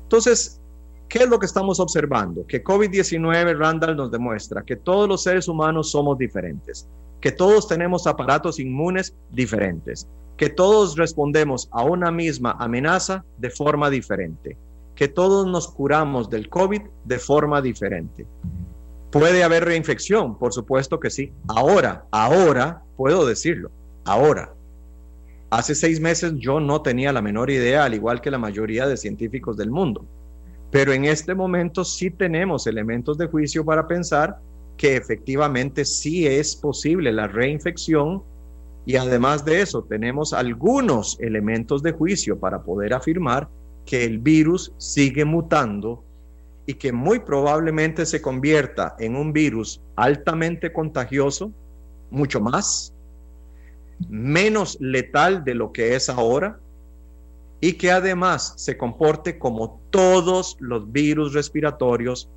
Entonces, ¿Qué es lo que estamos observando? Que COVID-19, Randall, nos demuestra que todos los seres humanos somos diferentes, que todos tenemos aparatos inmunes diferentes, que todos respondemos a una misma amenaza de forma diferente, que todos nos curamos del COVID de forma diferente. ¿Puede haber reinfección? Por supuesto que sí. Ahora, ahora puedo decirlo, ahora. Hace seis meses yo no tenía la menor idea, al igual que la mayoría de científicos del mundo. Pero en este momento sí tenemos elementos de juicio para pensar que efectivamente sí es posible la reinfección y además de eso tenemos algunos elementos de juicio para poder afirmar que el virus sigue mutando y que muy probablemente se convierta en un virus altamente contagioso, mucho más, menos letal de lo que es ahora, y que además se comporte como todos los virus respiratorios,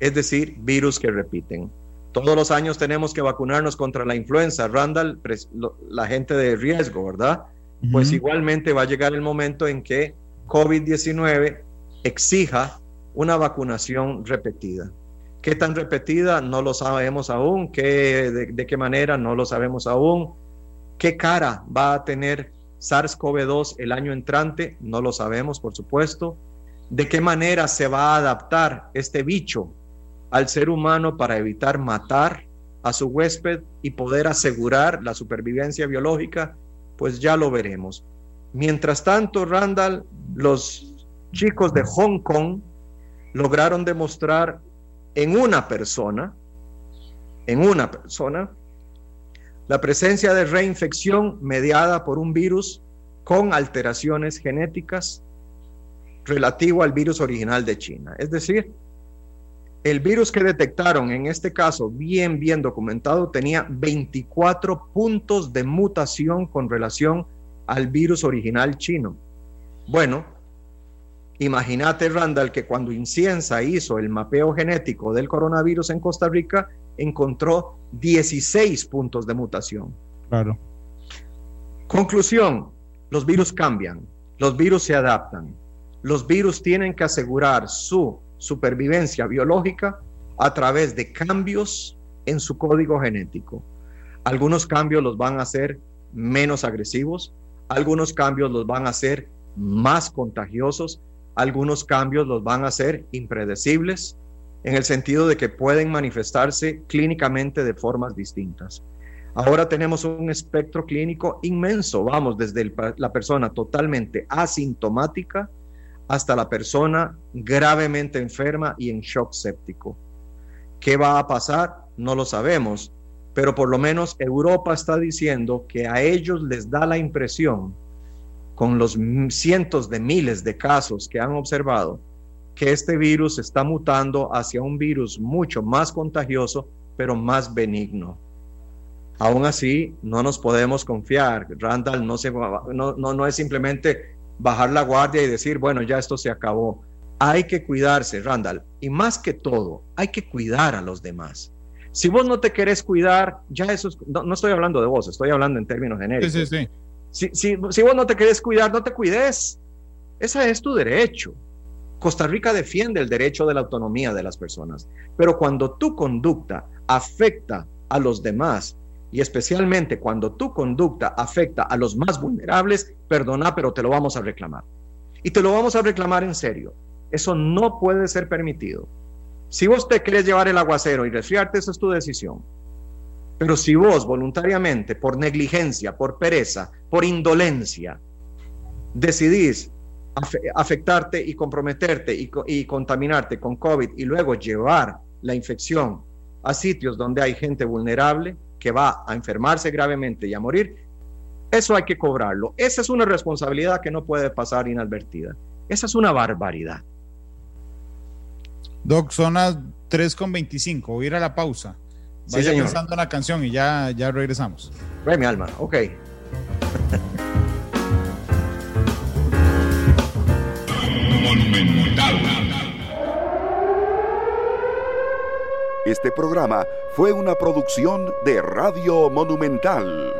es decir, virus que repiten. Todos los años tenemos que vacunarnos contra la influenza, Randall, la gente de riesgo, ¿verdad? Pues igualmente va a llegar el momento en que COVID-19 exija una vacunación repetida. ¿Qué tan repetida? No lo sabemos aún. ¿Qué, de qué manera? No lo sabemos aún. ¿Qué cara va a tener SARS-CoV-2 el año entrante, no lo sabemos, por supuesto. ¿De qué manera se va a adaptar este bicho al ser humano para evitar matar a su huésped y poder asegurar la supervivencia biológica? Pues ya lo veremos. Mientras tanto, Randall, los chicos de Hong Kong lograron demostrar en una persona, en una persona, la presencia de reinfección mediada por un virus con alteraciones genéticas relativo al virus original de China. Es decir, El virus que detectaron en este caso, bien, bien documentado, tenía 24 puntos de mutación con relación al virus original chino. Bueno, imagínate, Randall, que cuando Incienza hizo el mapeo genético del coronavirus en Costa Rica, encontró 16 puntos de mutación. Claro. Conclusión, los virus cambian, los virus se adaptan, los virus tienen que asegurar su supervivencia biológica a través de cambios en su código genético. Algunos cambios los van a hacer menos agresivos, algunos cambios los van a hacer más contagiosos, algunos cambios los van a hacer impredecibles, en el sentido de que pueden manifestarse clínicamente de formas distintas. Ahora tenemos un espectro clínico inmenso, vamos, desde la persona totalmente asintomática hasta la persona gravemente enferma y en shock séptico. ¿Qué va a pasar? No lo sabemos, pero por lo menos Europa está diciendo que a ellos les da la impresión, con los cientos de miles de casos que han observado, que este virus está mutando hacia un virus mucho más contagioso, pero más benigno. Aún así, no nos podemos confiar. Randall no, se, no, no, no es simplemente bajar la guardia y decir, bueno, ya esto se acabó. Hay que cuidarse, Randall. Y más que todo, hay que cuidar a los demás. Si vos no te querés cuidar, ya eso no, estoy hablando de vos, estoy hablando en términos genéricos. Sí, sí, sí. Si, si, si vos no te querés cuidar, no te cuides. Ese es tu derecho. Costa Rica defiende el derecho de la autonomía de las personas, pero cuando tu conducta afecta a los demás y especialmente cuando tu conducta afecta a los más vulnerables, perdona, pero te lo vamos a reclamar. Y te lo vamos a reclamar en serio. Eso no puede ser permitido. Si vos te querés llevar el aguacero y resfriarte, eso es tu decisión. Pero si vos voluntariamente, por negligencia, por pereza, por indolencia, decidís afectarte y comprometerte y, y contaminarte con COVID y luego llevar la infección a sitios donde hay gente vulnerable, que va a enfermarse gravemente y a morir, eso hay que cobrarlo. Esa es una responsabilidad que no puede pasar inadvertida. Esa es una barbaridad. Doc, son las 3.25, voy a ir a la pausa. Vaya sí, pensando en la canción y ya, ya regresamos. Ve mi alma, ok. Este programa fue una producción de Radio Monumental.